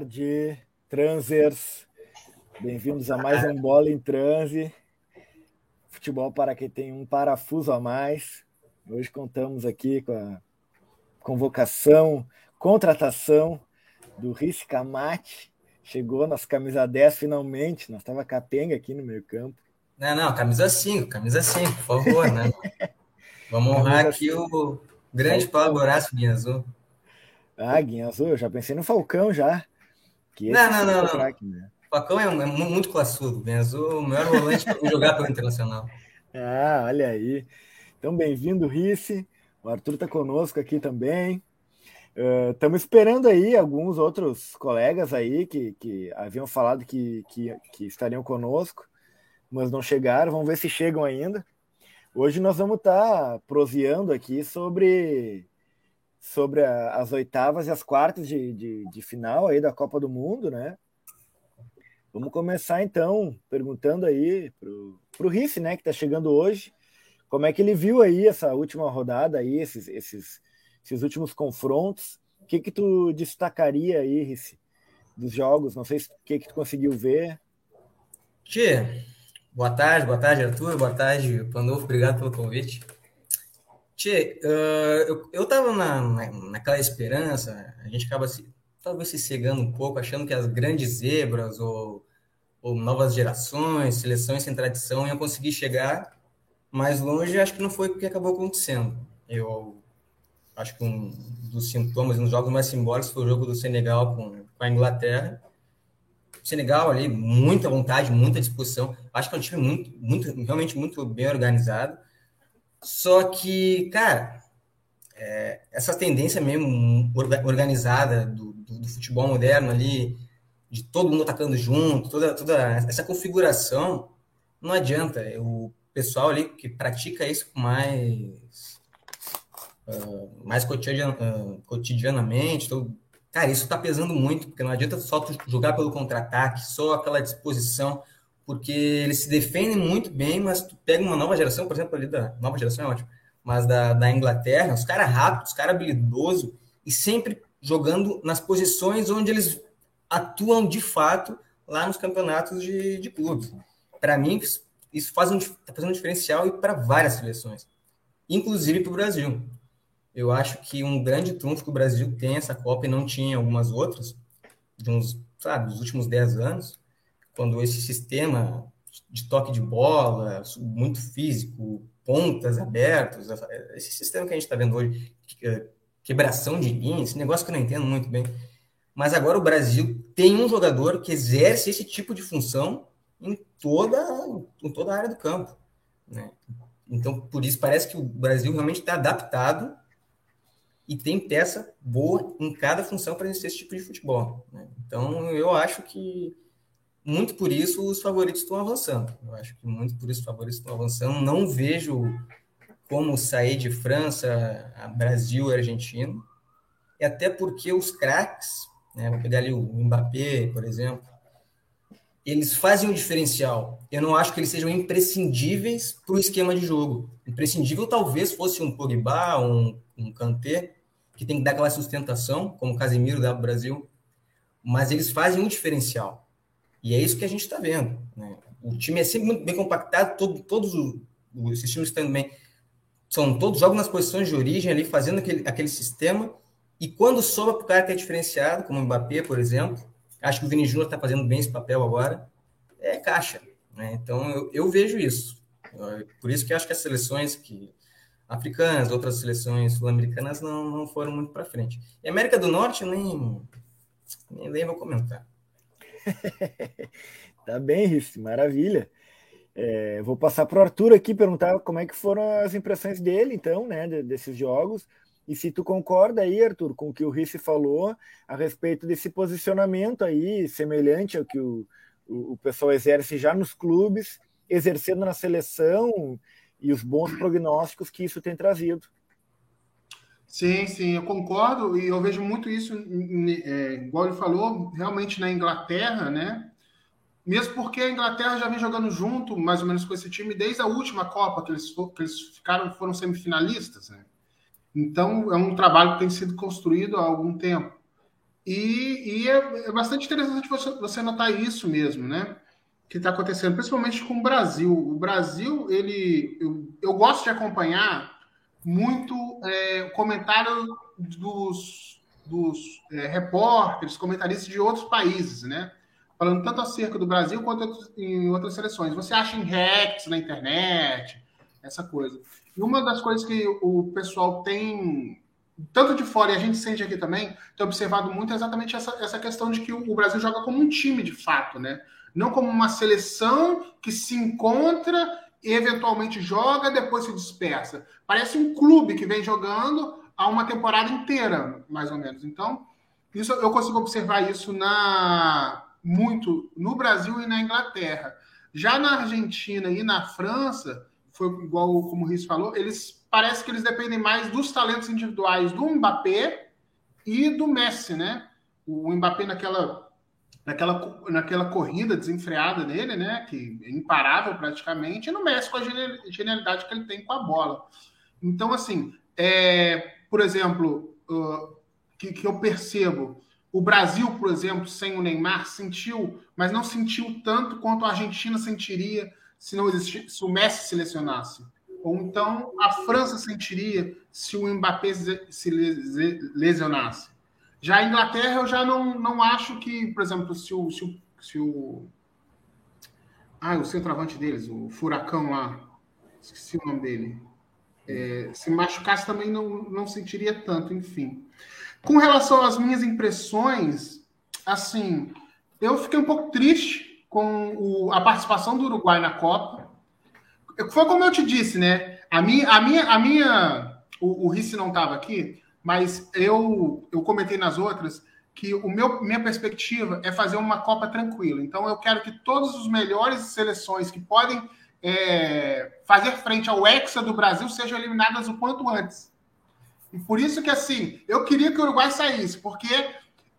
tarde, transers. Bem-vindos a mais um Bola em Transe. Futebol para quem tem um parafuso a mais. Hoje contamos aqui com a convocação, contratação do Rissi Camate. Chegou nas camisa 10 finalmente. Nós estava capenga aqui no meio campo. Não, não, camisa 5, camisa 5, por favor, né? Vamos honrar aqui o grande Paulo Horácio Guinazul. Ah, Guinazul, eu já pensei no Falcão já. Não, não, não, não. né? Falcão é, é, muito classudo. Guinazul, o melhor volante para jogar pelo Internacional. Ah, olha aí. Então, bem-vindo, Risse. O Arthur está conosco aqui também. Estamos uh, esperando aí alguns outros colegas aí que, que haviam falado que, que, que estariam conosco, mas não chegaram. Vamos ver se chegam ainda. Hoje nós vamos estar tá proseando aqui sobre sobre a, as oitavas e as quartas de, de, de, final aí da Copa do Mundo, né? Vamos começar então perguntando aí pro, pro Riff, né, que está chegando hoje, como é que ele viu aí essa última rodada aí, esses, esses, esses últimos confrontos, o que que tu destacaria aí, Riff, dos jogos, não sei o que que tu conseguiu ver. Tchê, boa tarde, boa tarde Arthur, boa tarde Pandolfo, obrigado pelo convite. Tchê, uh, eu, eu tava na, na, naquela esperança, a gente acaba se, talvez se cegando um pouco, achando que as grandes zebras ou, ou novas gerações, seleções sem tradição iam conseguir chegar mais longe, acho que não foi o que acabou acontecendo. Eu acho que um dos sintomas, um dos jogos mais simbólicos foi o jogo do Senegal com, com a Inglaterra. Senegal ali, muita vontade, muita disposição. Acho que é um time muito, muito, realmente muito bem organizado só que, cara, é, essa tendência mesmo organizada do, do, do, futebol moderno ali, de todo mundo atacando junto, toda, toda essa configuração, não adianta. O pessoal ali que pratica isso mais, uh, mais cotidian, uh, cotidianamente, todo, cara, isso está pesando muito, porque não adianta só jogar pelo contra-ataque, só aquela disposição porque eles se defendem muito bem, mas tu pega uma nova geração, por exemplo, ali da nova geração é ótimo, mas da, da Inglaterra, os caras rápidos, os caras habilidosos e sempre jogando nas posições onde eles atuam de fato lá nos campeonatos de, de clubes. Para mim, isso faz um, tá fazendo um diferencial e para várias seleções, inclusive para o Brasil. Eu acho que um grande trunfo que o Brasil tem essa Copa e não tinha algumas outras, de uns, sabe, dos últimos 10 anos, quando esse sistema de toque de bola, muito físico, pontas abertas, esse sistema que a gente está vendo hoje, quebração de linha, esse negócio que eu não entendo muito bem. Mas agora o Brasil tem um jogador que exerce esse tipo de função em toda, em toda a área do campo. Né? Então, por isso, parece que o Brasil realmente está adaptado e tem peça boa em cada função para exercer esse tipo de futebol. Né? Então, eu acho que muito por isso os favoritos estão avançando. Eu acho que muito por isso os favoritos estão avançando. Não vejo como sair de França, Brasil Argentina. E até porque os craques, né, vou pegar ali o Mbappé, por exemplo, eles fazem um diferencial. Eu não acho que eles sejam imprescindíveis para o esquema de jogo. Imprescindível talvez fosse um Pogba, um, um Kanté, que tem que dar aquela sustentação, como o Casemiro dá para o Brasil. Mas eles fazem um diferencial. E é isso que a gente está vendo. Né? O time é sempre muito bem compactado, todo, todos os, esses times estão bem. São todos jogam nas posições de origem ali, fazendo aquele, aquele sistema. E quando sobra para o cara que é diferenciado, como o Mbappé, por exemplo, acho que o Vini Júnior está fazendo bem esse papel agora, é caixa. Né? Então eu, eu vejo isso. Por isso que acho que as seleções que africanas, outras seleções sul-americanas não, não foram muito para frente. E América do Norte nem, nem, vou comentar. tá bem, Riff, maravilha. É, vou passar para o Arthur aqui perguntar como é que foram as impressões dele, então, né, desses jogos. E se tu concorda aí, Arthur, com o que o Riff falou a respeito desse posicionamento aí, semelhante ao que o, o, o pessoal exerce já nos clubes, exercendo na seleção e os bons prognósticos que isso tem trazido. Sim, sim, eu concordo e eu vejo muito isso, é, igual ele falou, realmente na Inglaterra, né? Mesmo porque a Inglaterra já vem jogando junto, mais ou menos com esse time, desde a última Copa que eles, que eles ficaram, foram semifinalistas, né? Então é um trabalho que tem sido construído há algum tempo. E, e é, é, bastante interessante você, você notar isso mesmo, né? Que está acontecendo, principalmente com o Brasil. O Brasil, ele, eu, eu gosto de acompanhar muito é, comentário dos, dos é, repórteres, comentaristas de outros países, né? Falando tanto acerca do Brasil quanto em outras seleções. Você acha em reacts na internet, essa coisa. E uma das coisas que o pessoal tem, tanto de fora e a gente sente aqui também, tem observado muito é exatamente essa, essa questão de que o Brasil joga como um time de fato, né? Não como uma seleção que se encontra eventualmente joga, depois se dispersa. Parece um clube que vem jogando há uma temporada inteira, mais ou menos. Então, isso eu consigo observar isso na muito no Brasil e na Inglaterra. Já na Argentina e na França, foi igual como o Riz falou, eles parece que eles dependem mais dos talentos individuais do Mbappé e do Messi, né? O Mbappé naquela naquela, naquela corrida desenfreada dele, né? Que é imparável praticamente, e no Messi com a genialidade que ele tem com a bola. Então, assim, é, por exemplo, uh, que, que eu percebo, o Brasil, por exemplo, sem o Neymar, sentiu, mas não sentiu tanto quanto a Argentina sentiria se não existisse, se o Messi selecionasse. Ou então a França sentiria se o Mbappé se lesionasse. Já a Inglaterra, eu já não, não acho que, por exemplo, se o, se o, se o. Ah, o centroavante deles, o Furacão lá, esqueci o nome dele. É, se machucasse também não, não sentiria tanto, enfim. Com relação às minhas impressões, assim, eu fiquei um pouco triste com o, a participação do Uruguai na Copa. Foi como eu te disse, né? A minha, a minha, a minha o, o Risse não estava aqui, mas eu, eu comentei nas outras que o meu, minha perspectiva é fazer uma Copa tranquila. Então, eu quero que todas as melhores seleções que podem é, fazer frente ao Hexa do Brasil sejam eliminadas o quanto antes. E por isso que, assim, eu queria que o Uruguai saísse, porque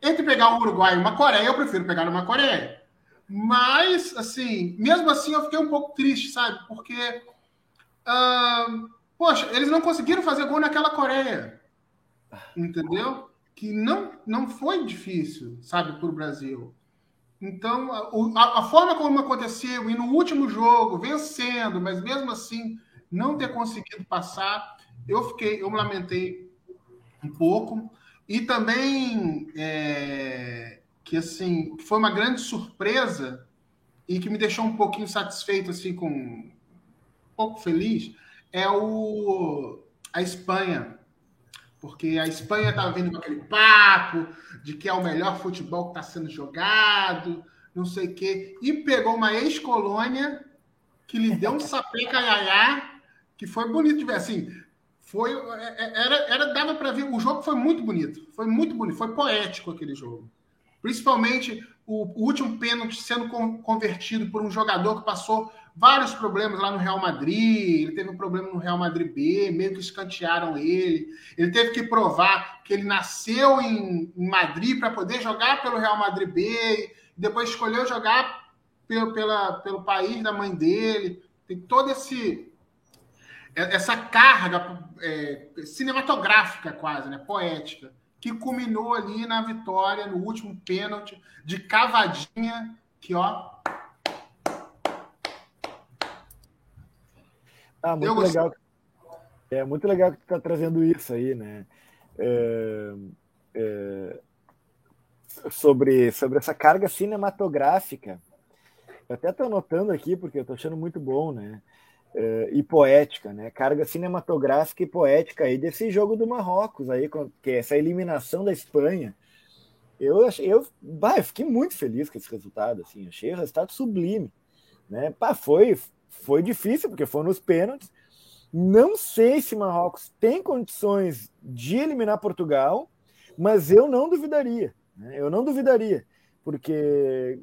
entre pegar um Uruguai e uma Coreia, eu prefiro pegar uma Coreia. Mas, assim, mesmo assim, eu fiquei um pouco triste, sabe? Porque, uh, poxa, eles não conseguiram fazer gol naquela Coreia entendeu? Que não, não foi difícil, sabe, para o Brasil. Então, a, a, forma como aconteceu, e no último jogo, vencendo, mas mesmo assim não ter conseguido passar, eu fiquei, eu me lamentei um pouco. E também é, que assim foi uma grande surpresa e que me deixou um pouquinho satisfeito, assim, com um pouco feliz, é o a Espanha porque a Espanha estava vindo com aquele papo de que é o melhor futebol que está sendo jogado, não sei o quê, e pegou uma ex-colônia que lhe deu um sapê caiaiá, que foi bonito de ver. Assim, foi, é, é, era, era dava para ver. O jogo foi muito bonito, foi muito bonito, foi poético aquele jogo. Principalmente o, o último pênalti sendo convertido por um jogador que passou vários problemas lá no Real Madrid, ele teve um problema no Real Madrid B, meio que escantearam ele. Ele teve que provar que ele nasceu em, em Madrid para poder jogar pelo Real Madrid B, depois escolheu jogar pelo, pela, pelo país da mãe dele. Tem todo esse essa carga é, cinematográfica quase, né, poética, que culminou ali na vitória no último pênalti de cavadinha que ó Ah, muito legal. É muito legal que tu está trazendo isso aí, né? É, é, sobre, sobre essa carga cinematográfica. Eu até estou anotando aqui, porque eu estou achando muito bom, né? É, e poética, né? Carga cinematográfica e poética aí desse jogo do Marrocos aí, que é essa eliminação da Espanha. Eu achei, eu, bah, eu fiquei muito feliz com esse resultado, assim, achei o resultado sublime, né? Pá, foi foi difícil, porque foi nos pênaltis. Não sei se Marrocos tem condições de eliminar Portugal, mas eu não duvidaria. Né? Eu não duvidaria. Porque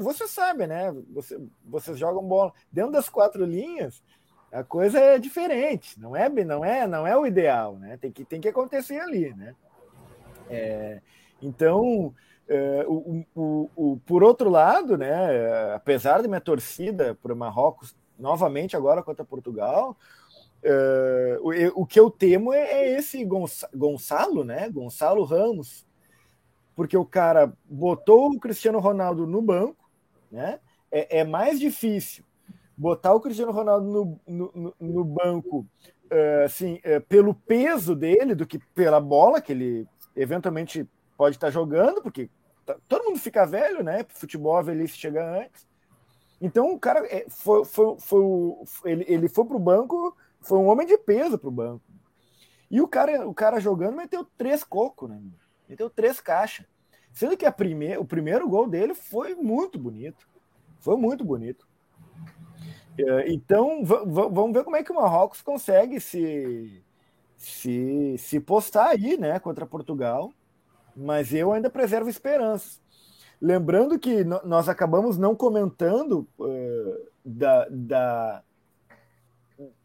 você sabe, né? Você, vocês jogam bola dentro das quatro linhas, a coisa é diferente. Não é, não é, não é o ideal, né? Tem que, tem que acontecer ali, né? É, então, o, o, o, por outro lado, né, apesar de minha torcida o Marrocos novamente agora contra Portugal, é, o, o, que eu temo é, é esse Gonçalo, né, Gonçalo Ramos, porque o cara botou o Cristiano Ronaldo no banco, né? É, é mais difícil botar o Cristiano Ronaldo no, no, no banco, assim, pelo peso dele do que pela bola que ele eventualmente pode estar jogando, porque tá, todo mundo fica velho, né? Futebol, a velhice chega antes. Então o cara é, foi, foi, foi, ele, ele foi para o banco, foi um homem de peso para o banco. E o cara, o cara jogando meteu três cocos, né? Meteu três caixas. Sendo que a primeir, o primeiro gol dele foi muito bonito. Foi muito bonito. É, então, vamos ver como é que o Marrocos consegue se, se, se postar aí, né, contra Portugal. Mas eu ainda preservo esperanças. Lembrando que nós acabamos não comentando uh, da, da,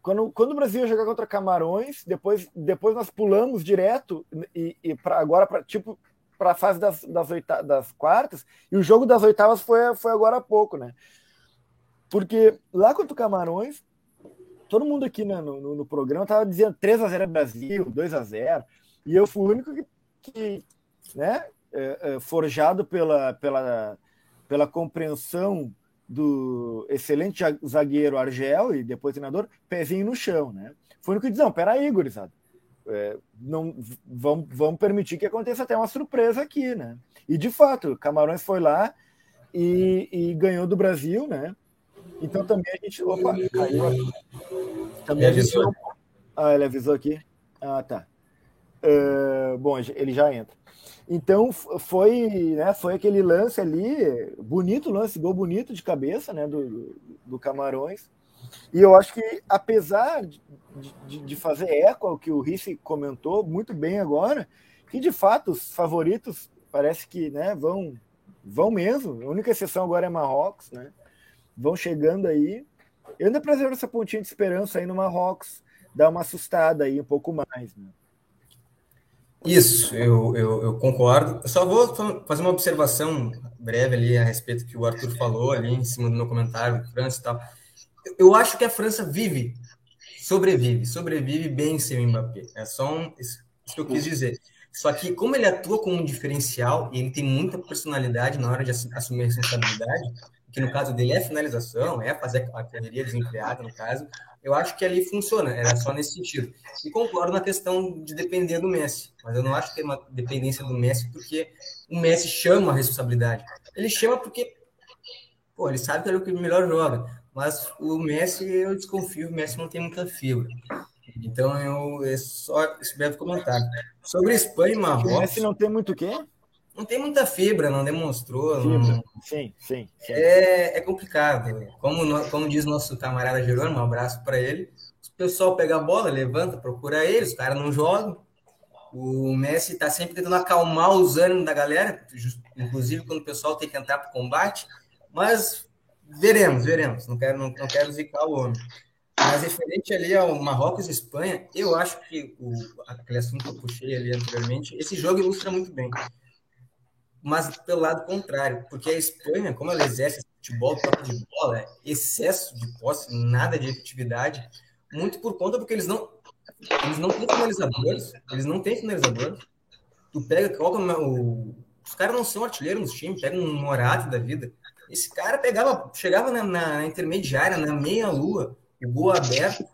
quando, quando o Brasil ia jogar contra Camarões, depois, depois nós pulamos direto e, e para agora para tipo para a fase das, das, oita, das quartas e o jogo das oitavas foi, foi agora há pouco, né? Porque lá contra o Camarões, todo mundo aqui né, no, no, no, programa tava dizendo 3 a 0 Brasil, 2 a 0 e eu fui o único que, que né, é, é, forjado pela, pela, pela compreensão do excelente zagueiro Argel e depois treinador, pezinho no chão, né? Foi o que diz, não, peraí, gurizada. É, não vamos, vamos permitir que aconteça até uma surpresa aqui, né? E de fato, Camarões foi lá e, e ganhou do Brasil, né? Então também a gente. Opa, caiu aqui. Também a gente. Ah, ele avisou aqui. Ah, tá. Uh, bom, ele já entra. Então foi, né, foi aquele lance ali, bonito lance, gol bonito de cabeça, né, do, do Camarões. E eu acho que apesar de, de, fazer eco ao que o Risse comentou muito bem agora, que de fato os favoritos parece que, né, vão vão mesmo. A única exceção agora é Marrocos, né? Vão chegando aí. Eu ainda preservo essa pontinha de esperança aí no Marrocos, dar uma assustada aí um pouco mais, né? Isso, eu, eu, eu, concordo. Eu só vou fazer uma observação breve ali a respeito do que o Arthur falou ali em cima do meu comentário, França e tal. Eu acho que a França vive, sobrevive, sobrevive bem sem o Mbappé. É só um, isso que eu quis dizer. Só que como ele atua como um diferencial e ele tem muita personalidade na hora de assumir a responsabilidade, que no caso dele é finalização, é fazer a correria desenfreada, no caso, eu acho que ali funciona, era só nesse sentido. E concordo na questão de depender do Messi, mas eu não acho que é uma dependência do Messi porque o Messi chama a responsabilidade. Ele chama porque, pô, ele sabe que ele é o que melhor joga, mas o Messi, eu desconfio, o Messi não tem muita fibra. Então, eu, é só esse breve comentário. Sobre Espanha e Marrocos... O Messi não tem muito o quê? Não tem muita fibra, não demonstrou. Não... Sim, sim, sim. É, é complicado. Como, como diz nosso camarada Jerônimo, um abraço para ele. O pessoal pega a bola, levanta, procura ele, os caras não jogam. O Messi está sempre tentando acalmar os ânimos da galera, inclusive quando o pessoal tem que entrar para o combate. Mas veremos, veremos. Não quero, não, não quero zicar o homem. Mas referente ali ao Marrocos e Espanha, eu acho que o, aquele assunto que eu puxei ali anteriormente, esse jogo ilustra muito bem mas pelo lado contrário, porque a Espanha, como ela exerce futebol, toque de bola, excesso de posse, nada de efetividade, muito por conta porque eles não eles não têm finalizadores, eles não têm finalizadores. Tu pega, coloca o, os caras não são artilheiros nos times, pega um Morato da vida. Esse cara pegava, chegava na, na intermediária, na meia lua, o gol aberto,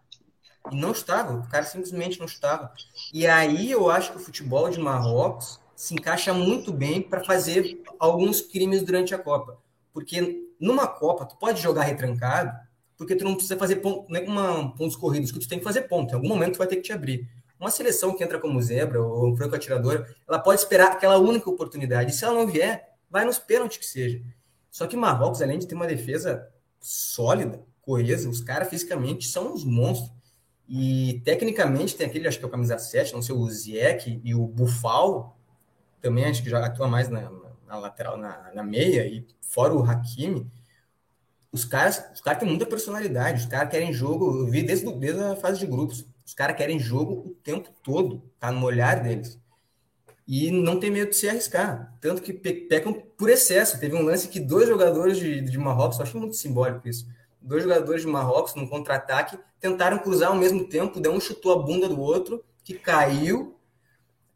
e não estava, o cara simplesmente não estava. E aí eu acho que o futebol de Marrocos se encaixa muito bem para fazer alguns crimes durante a Copa. Porque numa Copa, tu pode jogar retrancado, porque tu não precisa fazer ponto, é uma, pontos corridos, que tu tem que fazer ponto. Em algum momento tu vai ter que te abrir. Uma seleção que entra como zebra ou franco atirador, ela pode esperar aquela única oportunidade. E se ela não vier, vai nos pênaltis que seja. Só que Marrocos, além de ter uma defesa sólida, coesa, os caras fisicamente são uns monstros. E tecnicamente tem aquele, acho que é o camisa 7, não sei, o Ziek e o Bufal, também acho que já atua mais na, na lateral, na, na, meia, e fora o Hakimi, os caras, os caras têm muita personalidade, os caras querem jogo, eu vi desde, desde a fase de grupos, os caras querem jogo o tempo todo, tá no olhar deles. E não tem medo de se arriscar, tanto que pecam por excesso. Teve um lance que dois jogadores de, de Marrocos, eu acho muito simbólico isso, dois jogadores de Marrocos, num contra-ataque, tentaram cruzar ao mesmo tempo, deu um chutou a bunda do outro, que caiu,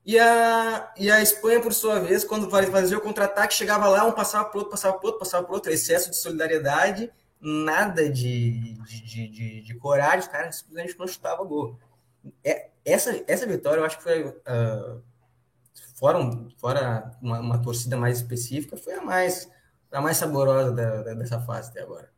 E a, e a Espanha, por sua vez, quando fazia o contra-ataque, chegava lá, um passava para outro, passava para outro, passava para outro, excesso de solidariedade, nada de, de, de, de coragem, os caras simplesmente não chutavam gol. É, essa, essa vitória eu acho que foi, uh, fora, um, fora uma, uma, torcida mais específica, foi a mais, a mais saborosa da, da, dessa fase até agora.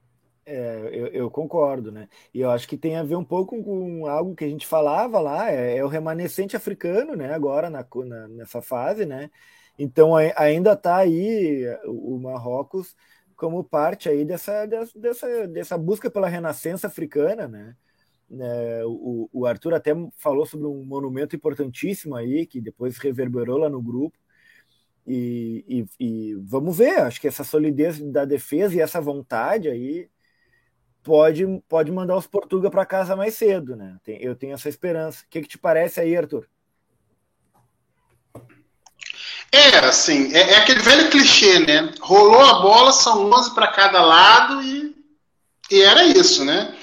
É, eu, eu, concordo, né? E eu acho que tem a ver um pouco com algo que a gente falava lá, é, é o remanescente africano, né? Agora na, na, nessa fase, né? Então ainda está aí o Marrocos como parte aí dessa, dessa, dessa busca pela renascença africana, né? É, o, o Arthur até falou sobre um monumento importantíssimo aí que depois reverberou lá no grupo. E, e, e vamos ver, acho que essa solidez da defesa e essa vontade aí pode, pode mandar os Portuga para casa mais cedo, né? eu tenho essa esperança. O que, que te parece aí, Arthur? É, assim, é, é, aquele velho clichê, né? Rolou a bola, são 11 para cada lado e, e era isso, né?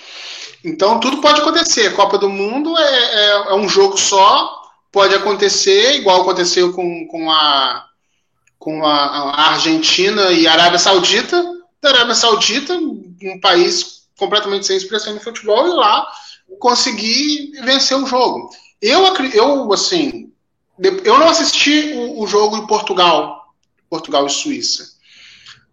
Então tudo pode acontecer. Copa do Mundo é, é, é, um jogo só, pode acontecer, igual aconteceu com, com, a, com a, a Argentina e a Arábia Saudita. Arábia Saudita, um país completamente sem expressão no futebol e lá conseguir vencer o jogo. Eu, eu assim, eu não assisti o, o jogo em Portugal, Portugal e Suíça,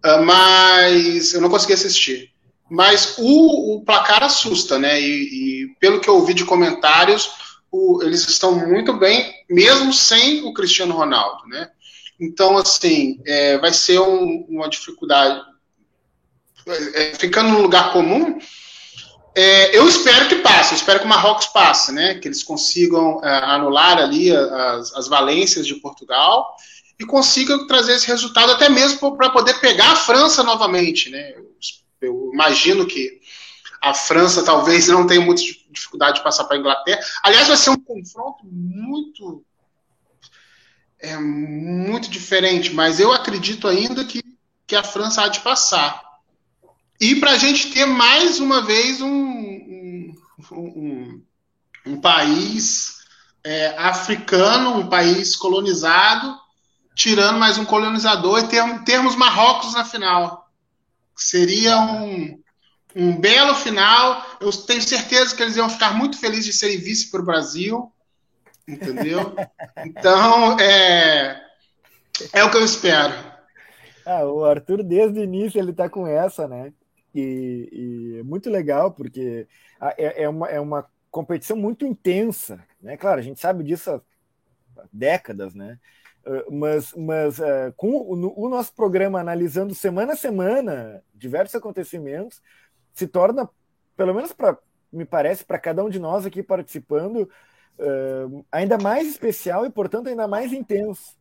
uh, mas eu não consegui assistir. Mas o, o placar assusta, né? E, e, pelo que eu ouvi de comentários, o, eles estão muito bem, mesmo sem o Cristiano Ronaldo, né? Então, assim, é, vai ser um, uma dificuldade é, ficando no lugar comum, é, eu espero que passe, eu espero que o Marrocos passe, né? Que eles consigam é, anular ali as, as valências de Portugal e consigam trazer esse resultado até mesmo para poder pegar a França novamente, né? Eu, eu, imagino que a França talvez não tenha muita dificuldade de passar para a Inglaterra. Aliás, vai ser um confronto muito é muito diferente, mas eu acredito ainda que, que a França há de passar. E para a gente ter mais uma vez um, um, um, um país é, africano, um país colonizado, tirando mais um colonizador e ter, termos Marrocos na final. Seria um, um belo final. Eu tenho certeza que eles iam ficar muito felizes de serem vice para o Brasil. Entendeu? Então, é, é o que eu espero. Ah, o Arthur, desde o início, ele está com essa, né? E, e é muito legal, porque é, é, uma, é uma competição muito intensa, né? Claro, a gente sabe disso há décadas, né? Ah, mas, mas uh, com o, nosso programa analisando semana a semana diversos acontecimentos, se torna, pelo menos para me parece, para cada um de nós aqui participando, uh, ainda mais especial e, portanto, ainda mais intenso.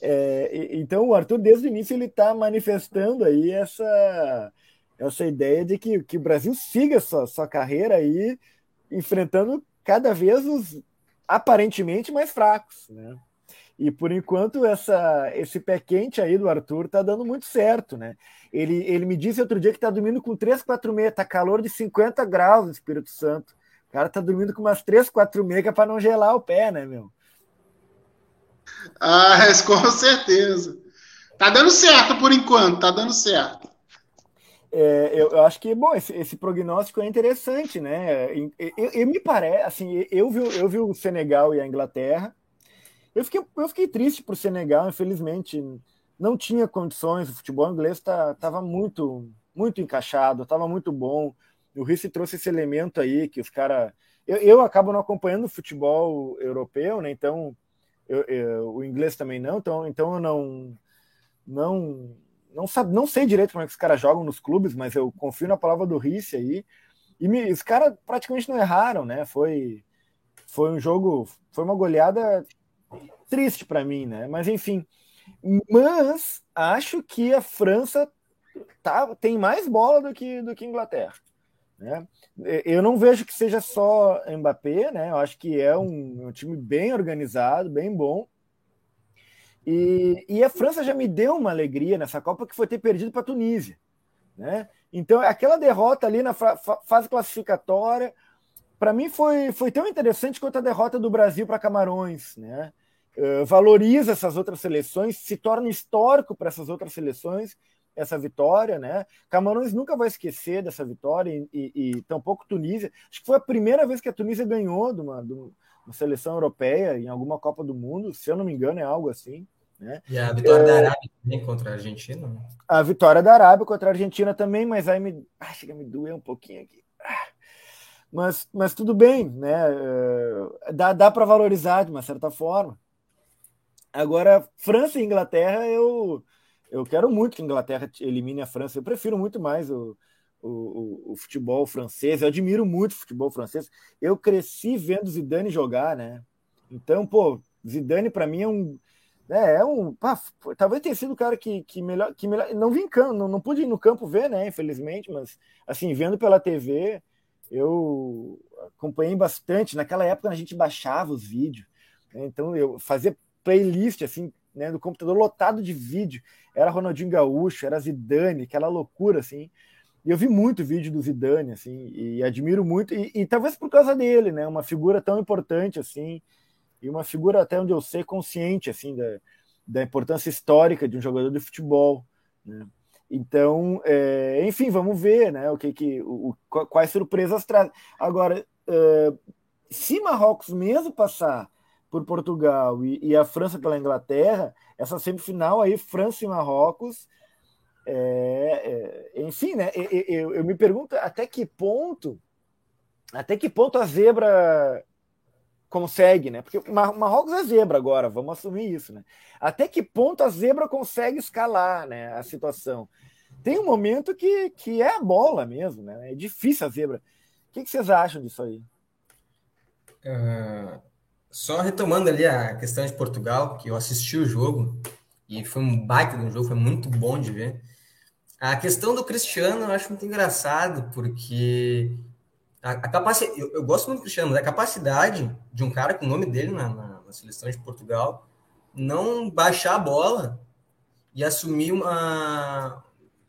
É, então, o Arthur, desde o início, ele está manifestando aí essa, essa ideia de que, que o Brasil siga sua, sua carreira aí enfrentando cada vez os aparentemente mais fracos, né? E por enquanto essa, esse pé quente aí do Arthur tá dando muito certo, né? Ele, ele me disse outro dia que tá dormindo com 3, 4 meia, tá calor de 50 graus no Espírito Santo. O cara tá dormindo com umas 3, 4 meia para não gelar o pé, né, meu? Ah, com certeza. Tá dando certo por enquanto, tá dando certo. É, eu, eu, acho que, bom, esse, esse, prognóstico é interessante, né? Eu, eu, me parece, assim, eu vi, eu vi o Senegal e a Inglaterra. Eu fiquei, eu fiquei triste por Senegal, infelizmente. Não tinha condições, o futebol inglês estava tá, muito, muito encaixado, estava muito bom. O Risse trouxe esse elemento aí que os caras. Eu, eu acabo não acompanhando o futebol europeu, né? Então, eu, o inglês também não, então, então eu não. não não, sabe, não sei direito como é que os caras jogam nos clubes, mas eu confio na palavra do Risse aí. E me, os caras praticamente não erraram, né? Foi, foi um jogo, foi uma goleada triste para mim, né? Mas enfim. Mas acho que a França tá, tem mais bola do que, do que a Inglaterra. Né? Eu não vejo que seja só Mbappé, né? Eu acho que é um, um time bem organizado, bem bom. E, e, a França já me deu uma alegria nessa Copa que foi ter perdido para a Tunísia. Né? Então, aquela derrota ali na fase classificatória, para mim foi, foi tão interessante quanto a derrota do Brasil para Camarões. Né? uh, valoriza essas outras seleções, se torna histórico para essas outras seleções essa vitória, né? Camarões nunca vai esquecer dessa vitória e, e, e tampouco Tunísia. Acho que foi a primeira vez que a Tunísia ganhou de uma, de uma seleção europeia em alguma Copa do Mundo, se eu não me engano, é algo assim. Né? E a vitória é, da Arábia também contra a Argentina? Né? A vitória da Arábia contra a Argentina também, mas aí me. Ah, chega a me doer um pouquinho aqui. Ah. Mas, mas tudo bem, né? É, dá, dá para valorizar de uma certa forma. Agora, França e Inglaterra, eu, eu quero muito que a Inglaterra elimine a França. Eu prefiro muito mais o, o, o, futebol francês. Eu admiro muito o futebol francês. Eu cresci vendo Zidane jogar, né? Então, pô, Zidane para mim é um é, é um. Pá, talvez tenha sido o cara que, que, melhor, que melhor. Não vim campo, não, não pude ir no campo ver, né? Infelizmente, mas assim, vendo pela TV, eu acompanhei bastante. Naquela época a gente baixava os vídeos, né? então eu fazia playlist assim, né, do computador lotado de vídeo. Era Ronaldinho Gaúcho, era Zidane, aquela loucura assim. E eu vi muito vídeo do Zidane, assim, e admiro muito, e, e talvez por causa dele, né? Uma figura tão importante assim e uma figura até onde eu sei consciente assim da, da importância histórica de um jogador de futebol. Né? Então, é, enfim, vamos ver, né? O que que o, quais surpresas traz. Agora, é, se Marrocos mesmo passar por Portugal e, e, a França pela Inglaterra, essa semifinal aí, França e Marrocos, é, é, enfim, né? Eu, eu, eu me pergunto até que ponto, até que ponto a zebra consegue, né? Porque Marrocos é zebra agora, vamos assumir isso, né? Até que ponto a zebra consegue escalar, né? A situação. Tem um momento que, que é a bola mesmo, né? É difícil a zebra. O que, que vocês acham disso aí? Uh, só retomando ali a questão de Portugal, que eu assisti o jogo e foi um baita de um jogo, foi muito bom de ver. A questão do Cristiano eu acho muito engraçado, porque a, a eu, eu, gosto muito do Cristiano, mas a capacidade de um cara com o nome dele na, na, na, seleção de Portugal não baixar a bola e assumir uma.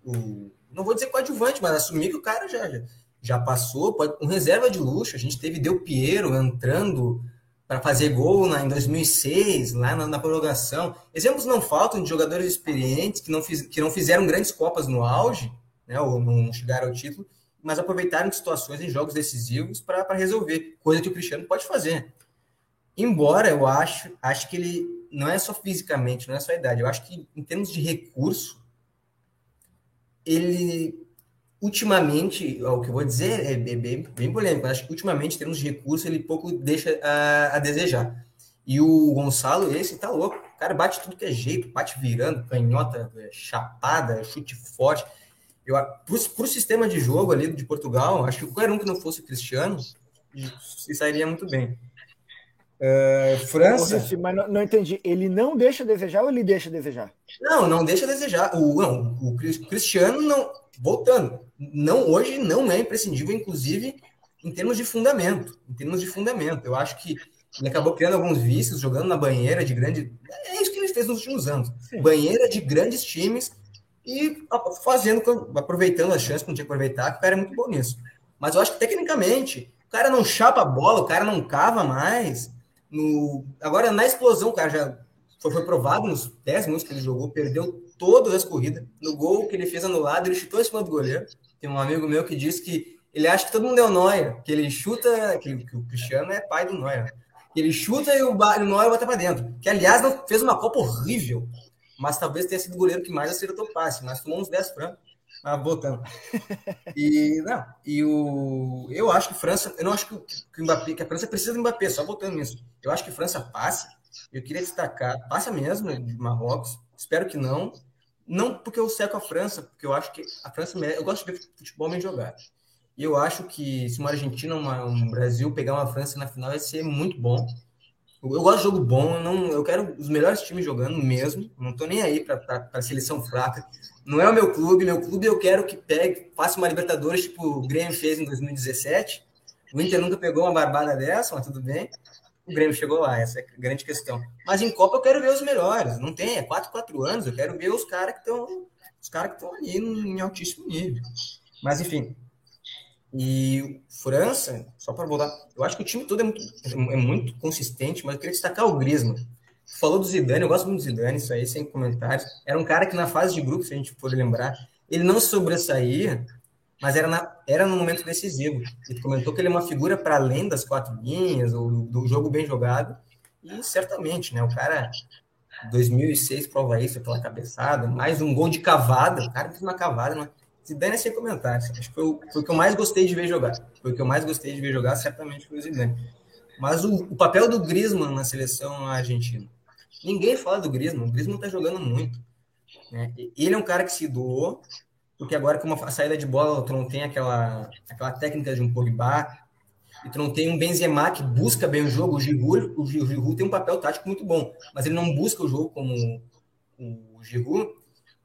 O, não vou dizer coadjuvante, mas assumir que o cara já, já, já passou, pode, um reserva de luxo. A gente teve Del Piero entrando para fazer gol na, em 2006, lá na, na, prorrogação. Exemplos não faltam de jogadores experientes que não, fiz, que não fizeram grandes Copas no auge, né, ou não chegaram ao título, mas aproveitaram situações em jogos decisivos para resolver, coisa que o Cristiano pode fazer. Embora eu acho, acho que ele não é só fisicamente, não é só a idade, eu acho que em termos de recurso, ele ultimamente, o que eu vou dizer é bem, bem polêmico, acho que ultimamente, em termos de recurso, ele pouco deixa a, a desejar. E o Gonçalo, esse tá louco. O cara bate tudo que é jeito, bate virando, canhota, chapada, chute forte. Eu, para o sistema de jogo ali de Portugal, acho que qualquer um que não fosse cristiano se sairia muito bem. Uh, França. mas não, não, entendi. Ele não deixa desejar ou ele deixa desejar? Não, não deixa desejar. O, não, o Cristiano não. Voltando, não hoje não é imprescindível, inclusive em termos de fundamento. Em termos de fundamento, eu acho que ele acabou criando alguns vícios, jogando na banheira de grande. É isso que ele fez nos últimos anos. Sim. Banheira de grandes times e fazendo, aproveitando as chances que não tinha que aproveitar, que o cara é muito bom nisso. Mas eu acho que tecnicamente, o cara não chapa a bola, o cara não cava mais. No... Agora, na explosão, o cara já foi, foi provado nos 10 minutos que ele jogou, perdeu todas as corridas. No gol que ele fez anulado, ele chutou em cima do goleiro. Tem um amigo meu que disse que ele acha que todo mundo é o Neuer, que ele chuta, que, que o Cristiano é pai do Neuer. Ele chuta e o, o Neuer bota para dentro. Que, aliás, não fez uma Copa horrível mas talvez tenha sido o goleiro que mais acertou passe, mas tomou uns 10 francos. Ah, voltando. E, não, e o, eu acho que França, eu não acho que, que, o Mbappé, que a França precisa do Mbappé, só voltando nisso. Eu acho que França passa, eu queria destacar, passa mesmo de Marrocos, espero que não, não porque eu seco a França, porque eu acho que a França, eu gosto de ver futebol bem jogado. E eu acho que se uma Argentina, uma, um Brasil pegar uma França na final vai ser muito bom. Eu gosto de jogo bom, eu, não, eu quero os melhores times jogando mesmo. Não tô nem aí para seleção fraca. Não é o meu clube, meu clube eu quero que pegue, faça uma Libertadores, tipo o Grêmio fez em 2017. O Inter nunca pegou uma barbada dessa, mas tudo bem. O Grêmio chegou lá, essa é a grande questão. Mas em Copa eu quero ver os melhores. Não tem, é 4, 4 anos, eu quero ver os caras que estão os caras que estão ali em altíssimo nível. Mas enfim, e França, só para voltar, eu acho que o time todo é muito, é muito consistente, mas eu queria destacar o Griezmann. falou do Zidane, eu gosto muito do Zidane, isso aí, sem comentários. Era um cara que na fase de grupo, se a gente for lembrar, ele não sobressaía, mas era, na, era no momento decisivo. Ele comentou que ele é uma figura para além das quatro linhas, ou do jogo bem jogado, e certamente, né, o cara 2006 prova isso, aquela cabeçada, mais um gol de cavada, o cara fez uma cavada, mas Zidane é sem comentários, acho que foi o, foi o que eu mais gostei de ver jogar, foi o que eu mais gostei de ver jogar, certamente foi o Zidane. Mas o, o papel do Griezmann na seleção argentina, ninguém fala do Griezmann, o Griezmann tá jogando muito, né? Ele é um cara que se doou, porque agora com uma saída de bola, tu não tem aquela, aquela técnica de um Pogba, e não tem um Benzema que busca bem o jogo, o Giroud, o Giroud tem um papel tático muito bom, mas ele não busca o jogo como o Giroud,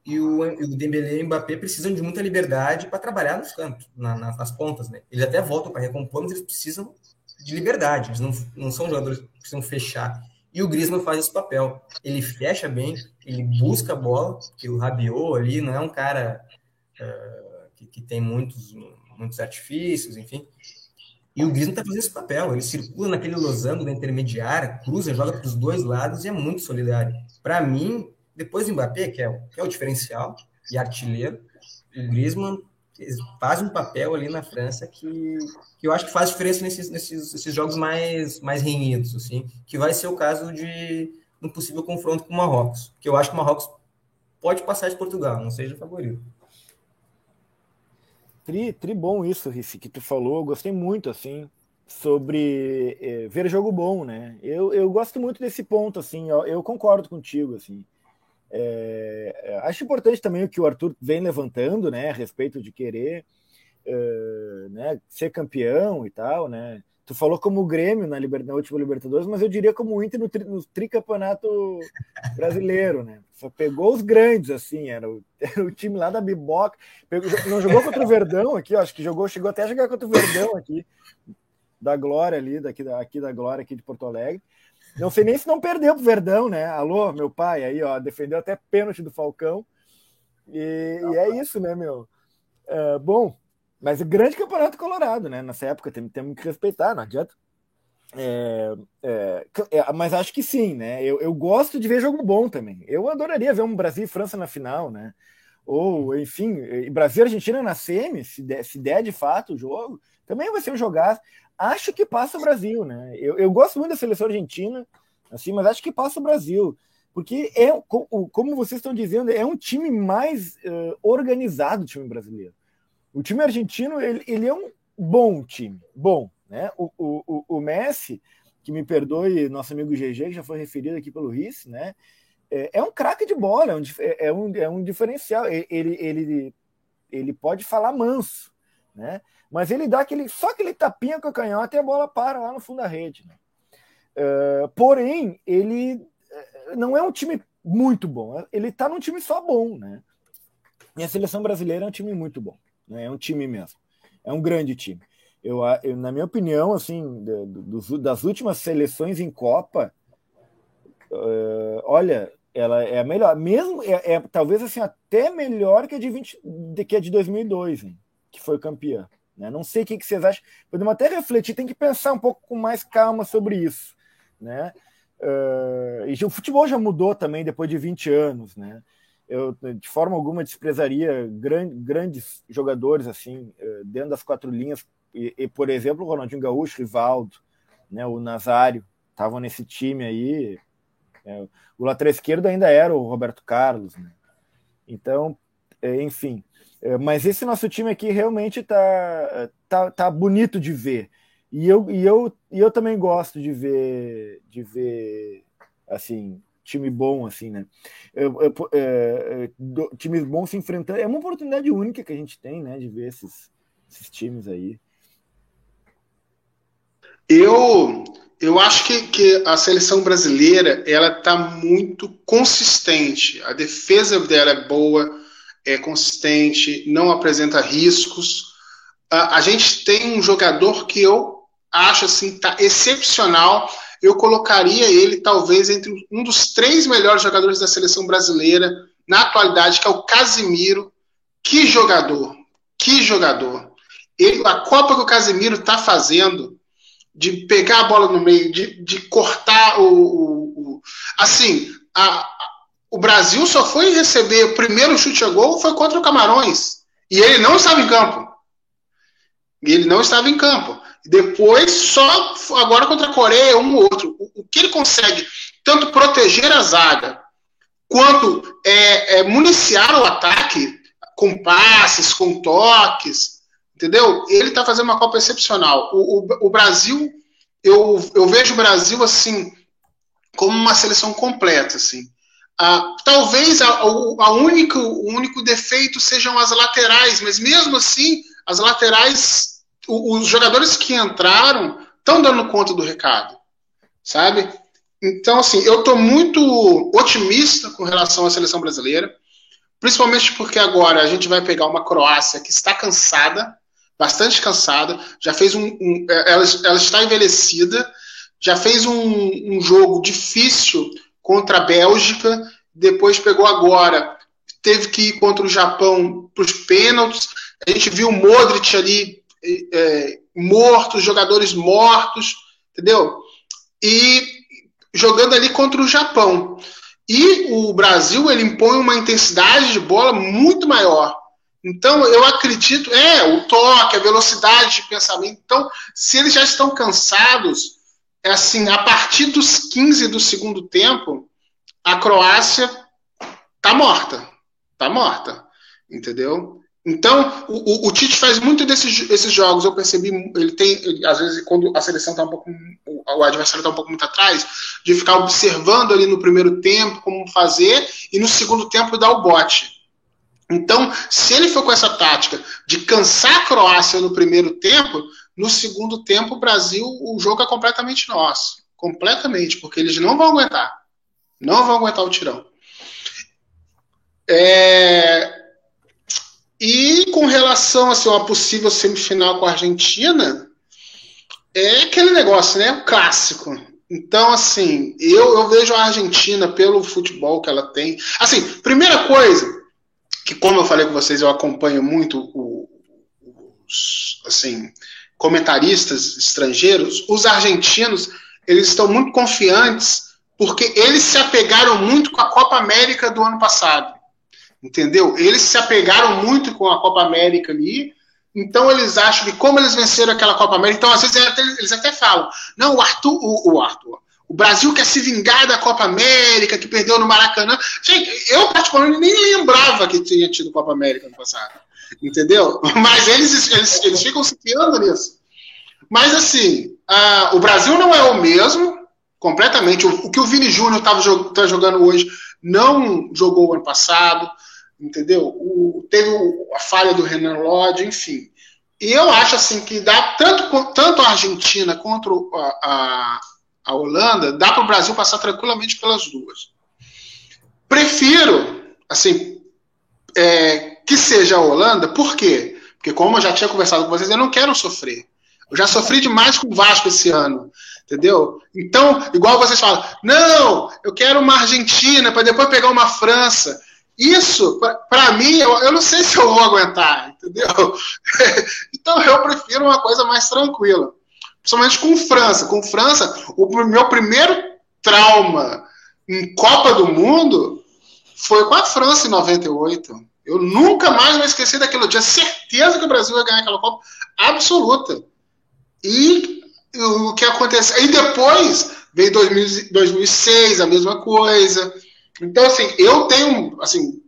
e o, o Dembélé e o Mbappé precisam de muita liberdade para trabalhar nos campos, na, nas pontas, né? Eles até voltam para recompor, mas eles precisam de liberdade, eles não, não são jogadores que precisam fechar. E o Griezmann faz esse papel. Ele fecha bem, ele busca a bola, que o Rabiot ali não é um cara uh, que, que, tem muitos, muitos artifícios, enfim. E o Griezmann está fazendo esse papel. Ele circula naquele losango da intermediária, cruza, joga para os dois lados e é muito solidário. Para mim, depois do Mbappé, que é, o, que é o diferencial e artilheiro, o Griezmann faz um papel ali na França que, que eu acho que faz diferença nesses, nesses, nesses jogos mais, mais renhidos, assim, que vai ser o caso de um possível confronto com o Marrocos, que eu acho que o Marrocos pode passar de Portugal, não seja favorito. Tri, tri bom isso, Ricci, que tu falou. Gostei muito, assim, sobre é, ver jogo bom, né? Eu, eu gosto muito desse ponto, assim. Eu concordo contigo, assim. É, acho importante também o que o Arthur vem levantando, né? A respeito de querer é, né, ser campeão e tal, né? Tu falou como o Grêmio na, na última Libertadores, mas eu diria como o Inter no, tri... no tricampeonato brasileiro, né? Só pegou os grandes, assim, era o, era o time lá da Biboca. Pegou... Não jogou contra o Verdão aqui, ó, acho que jogou, chegou até a jogar contra o Verdão aqui, da Glória ali, daqui da, aqui da Glória, aqui de Porto Alegre. Não sei nem se não perdeu pro Verdão, né? Alô, meu pai, aí, ó, defendeu até pênalti do Falcão. E, e é isso, né, meu? Uh, bom, mas o grande campeonato colorado, né? Nessa época temos, temos que respeitar, não adianta. É, é, é, mas acho que sim, né? Eu, eu gosto de ver jogo bom também. Eu adoraria ver um Brasil e França na final, né? Ou, enfim, Brasil e Argentina na semi, se der, se der de fato o jogo, também vai ser um jogar. Acho que passa o Brasil, né? Eu, eu gosto muito da seleção argentina, assim, mas acho que passa o Brasil. Porque é, como vocês estão dizendo, é um time mais uh, organizado, o time brasileiro. O time argentino, ele, ele é um bom time, bom. Né? O, o, o Messi, que me perdoe, nosso amigo GG, que já foi referido aqui pelo Rice, né? É, é um craque de bola, é um, é um, é um diferencial. Ele, ele, ele pode falar manso, né? Mas ele dá aquele, só aquele tapinha com a canhota e a bola para lá no fundo da rede. Né? Uh, porém, ele é, não é um time muito bom. Ele está num time só bom, né? E a seleção brasileira é um time muito bom. Né? É um time mesmo. É um grande time. Eu, eu na minha opinião, assim, das últimas seleções em Copa, uh, olha, ela é a melhor. Mesmo, é, é, talvez assim, até melhor que a de, 20, de, que a de 2002, hein, que foi campeã. Né? Não sei o que, vocês acham. Podemos até refletir, tem que pensar um pouco com mais calma sobre isso. Né? Uh, e o futebol já mudou também depois de 20 anos, né? eu de forma alguma desprezaria grande, grandes jogadores assim eh, dentro das quatro linhas e, e, por exemplo o Ronaldinho Gaúcho, Rivaldo, né, o Nazário estavam nesse time aí. É, o lateral esquerdo ainda era o Roberto Carlos, né? Então, é, enfim. É, mas esse nosso time aqui realmente tá, tá, tá bonito de ver. E eu, e, eu, e eu também gosto de ver, de ver assim, time bom, assim, né? Eu, eu, é, é, do, times bons se enfrentando. É uma oportunidade única que a gente tem, né? De ver esses, esses times aí. Eu, eu acho que, que a seleção brasileira ela está muito consistente. A defesa dela é boa, é consistente, não apresenta riscos. A, a gente tem um jogador que eu acho assim tá excepcional eu colocaria ele talvez entre um dos três melhores jogadores da seleção brasileira na atualidade, que é o Casimiro. Que jogador! Que jogador! Ele, a Copa que o Casimiro está fazendo, de pegar a bola no meio, de, de cortar o, o, o assim, a, o Brasil só foi receber o primeiro chute a gol foi contra o Camarões. E ele não estava em campo. E ele não estava em campo. Depois, só agora contra a Coreia, um ou outro. O, o que ele consegue tanto proteger a zaga, quanto é, é, municiar o ataque com passes, com toques, entendeu? Ele está fazendo uma Copa excepcional. O, o, o Brasil, eu, eu vejo o Brasil assim como uma seleção completa, assim. Ah, talvez a, a o único defeito sejam as laterais, mas mesmo assim, as laterais, os jogadores que entraram estão dando conta do recado, sabe? Então, assim, eu estou muito otimista com relação à seleção brasileira, principalmente porque agora a gente vai pegar uma Croácia que está cansada, bastante cansada, já fez um. um ela, ela, está envelhecida, já fez um, um jogo difícil contra a Bélgica, depois pegou agora, teve que ir contra o Japão para os pênaltis. A gente viu o Modric ali é, morto, jogadores mortos, entendeu? E jogando ali contra o Japão. E o Brasil ele impõe uma intensidade de bola muito maior. Então, eu acredito, é, o toque, a velocidade de pensamento. Então, se eles já estão cansados, assim, a partir dos 15 do segundo tempo, a Croácia tá morta. Tá morta. Entendeu? Então, o, o, o, Tite faz muito desses esses jogos. Eu percebi, ele tem, ele, às vezes, quando a seleção está um pouco, o adversário está um pouco muito atrás, de ficar observando ali no primeiro tempo como fazer e no segundo tempo dar o bote. Então, se ele for com essa tática de cansar a Croácia no primeiro tempo, no segundo tempo, o Brasil, o jogo é completamente nosso. Completamente, porque eles não vão aguentar. Não vão aguentar o tirão. É, e com relação assim, a uma possível semifinal com a Argentina, é aquele negócio, né? O clássico. Então, assim, eu, eu vejo a Argentina pelo futebol que ela tem. Assim, primeira coisa, que como eu falei com vocês, eu acompanho muito os assim, comentaristas estrangeiros, os argentinos, eles estão muito confiantes porque eles se apegaram muito com a Copa América do ano passado. Entendeu? Eles se apegaram muito com a Copa América ali. Então eles acham que como eles venceram aquela Copa América, então às vezes eles até falam, não, o Arthur, o, o Arthur, o Brasil quer se vingar da Copa América, que perdeu no Maracanã. Gente, eu particularmente nem lembrava que tinha tido Copa América no passado. Entendeu? Mas eles, eles, eles ficam se fiando nisso. Mas assim, uh, o Brasil não é o mesmo, completamente. O, o que o Vini Júnior estava tá jogando hoje não jogou ano passado entendeu? O, teve a falha do Renan Lodge, enfim. E eu acho assim que dá tanto, tanto a Argentina quanto a, a, a Holanda, dá para o Brasil passar tranquilamente pelas duas. Prefiro, assim, é, que seja a Holanda, por quê? Porque, como eu já tinha conversado com vocês, eu não quero sofrer. Eu já sofri demais com o Vasco esse ano. Entendeu? Então, igual vocês falam, não, eu quero uma Argentina para depois pegar uma França. Isso, para mim, eu, eu, não sei se eu vou aguentar, entendeu? então eu prefiro uma coisa mais tranquila. Principalmente com França. Com França, o meu primeiro trauma em Copa do Mundo foi com a França em 98. Eu nunca mais vou esquecer daquilo. Eu tinha certeza que o Brasil ia ganhar aquela Copa absoluta. E o que aconteceu? E depois veio 2000, 2006, a mesma coisa. Então, assim, eu tenho, assim,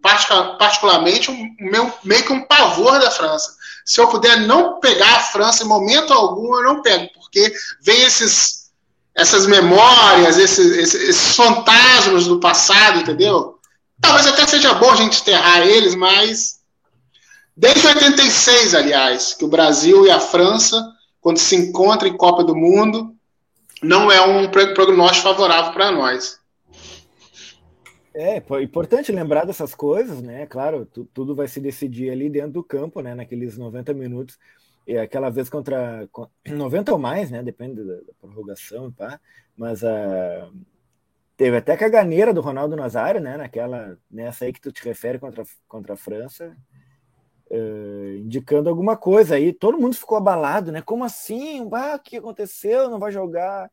particularmente, um, meu, meio que um pavor da França. Se eu puder não pegar a França em momento algum, eu não pego, porque vem esses, essas memórias, esses, esses, esses fantasmas do passado, entendeu? Talvez até seja bom a gente enterrar eles, mas desde 86, aliás, que o Brasil e a França, quando se encontram em Copa do Mundo, não é um prognóstico favorável para nós. É, importante lembrar dessas coisas, né? Claro, tu, tudo vai se decidir ali dentro do campo, né? Naqueles 90 minutos. E aquela vez contra. 90 ou mais, né? Depende da, da prorrogação, tá? Mas a. Teve até caganeira do Ronaldo Nazário, né? Naquela. Nessa aí que tu te refere contra, contra a França. uh, indicando alguma coisa. Aí todo mundo ficou abalado, né? Como assim? Ah, o que aconteceu? Não vai jogar?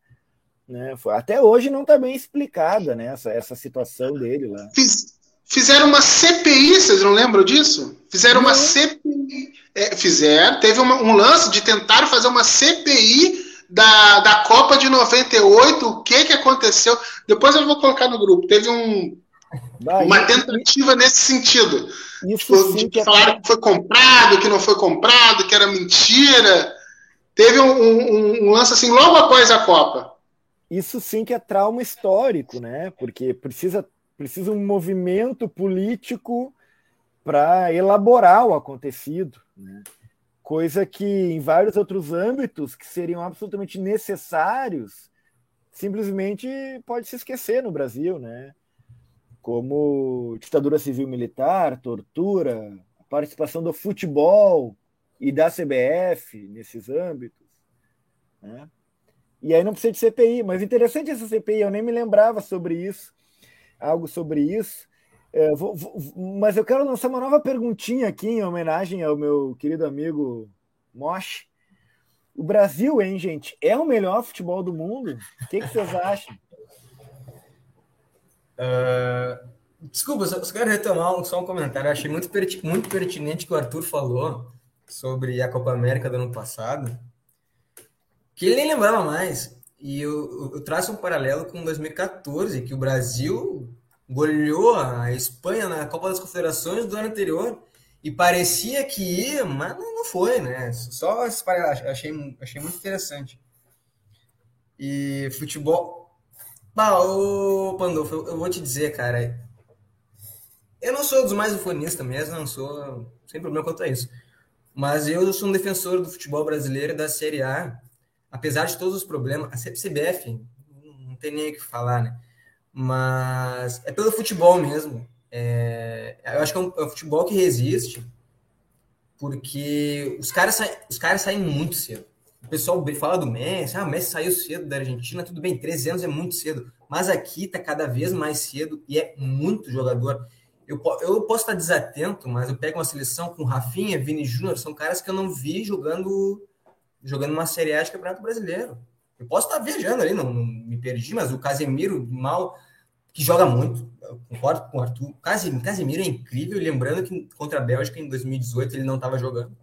Né? Até hoje não está bem explicada né? essa, essa situação dele lá. Fiz, fizeram uma CPI, vocês não lembram disso? Fizeram não. uma CPI. É, fizeram, teve uma, um lance de tentar fazer uma CPI da, da Copa de 98, o que, que aconteceu. Depois eu vou colocar no grupo. Teve um, uma tentativa nesse sentido. Isso tipo, sim, que é falaram é... que foi comprado, que não foi comprado, que era mentira. Teve um, um, um, lance assim logo após a Copa. Isso sim que é trauma histórico, né? Porque precisa, precisa um movimento político para elaborar o acontecido, né? Coisa que em vários outros âmbitos que seriam absolutamente necessários, simplesmente pode se esquecer no Brasil, né? como ditadura civil-militar, tortura, a participação do futebol e da CBF nesses âmbitos. Né? E aí não precisa de CPI, mas interessante essa CPI, eu nem me lembrava sobre isso, algo sobre isso. É, vou, vou, mas eu quero lançar uma nova perguntinha aqui em homenagem ao meu querido amigo Mosh. O Brasil, hein, gente, é o melhor futebol do mundo? O que, que vocês acham? Uh, desculpa, só, só quero retomar só um comentário. Eu achei muito, muito pertinente que o Arthur falou sobre a Copa América do ano passado, que ele nem lembrava mais. E eu, eu traço um paralelo com 2014, que o Brasil goleou a Espanha na Copa das Confederações do ano anterior e parecia que ia, mas não foi, né? Só achei, achei muito interessante. E futebol, Bah, ô Pandolfo, eu, vou te dizer, cara. Eu não sou dos mais ufonistas mesmo, não sou sem problema quanto a isso. Mas eu sou um defensor do futebol brasileiro e da Série A. Apesar de todos os problemas, a CBF, não tem nem o que falar, né? Mas é pelo futebol mesmo. É, eu acho que é um, é um, futebol que resiste, porque os caras, os caras saem muito cedo. O pessoal fala do Messi, ah, o Messi saiu cedo da Argentina, tudo bem, 13 anos é muito cedo, mas aqui tá cada vez mais cedo e é muito jogador. Eu, eu posso estar desatento, mas eu pego uma seleção com Rafinha, Vini Júnior, são caras que eu não vi jogando jogando uma Série A de Campeonato Brasileiro. Eu posso estar viajando ali, não, não me perdi, mas o Casemiro, mal, que joga muito, eu concordo com o Arthur. O Casemiro é incrível, lembrando que contra a Bélgica em 2018 ele não estava jogando.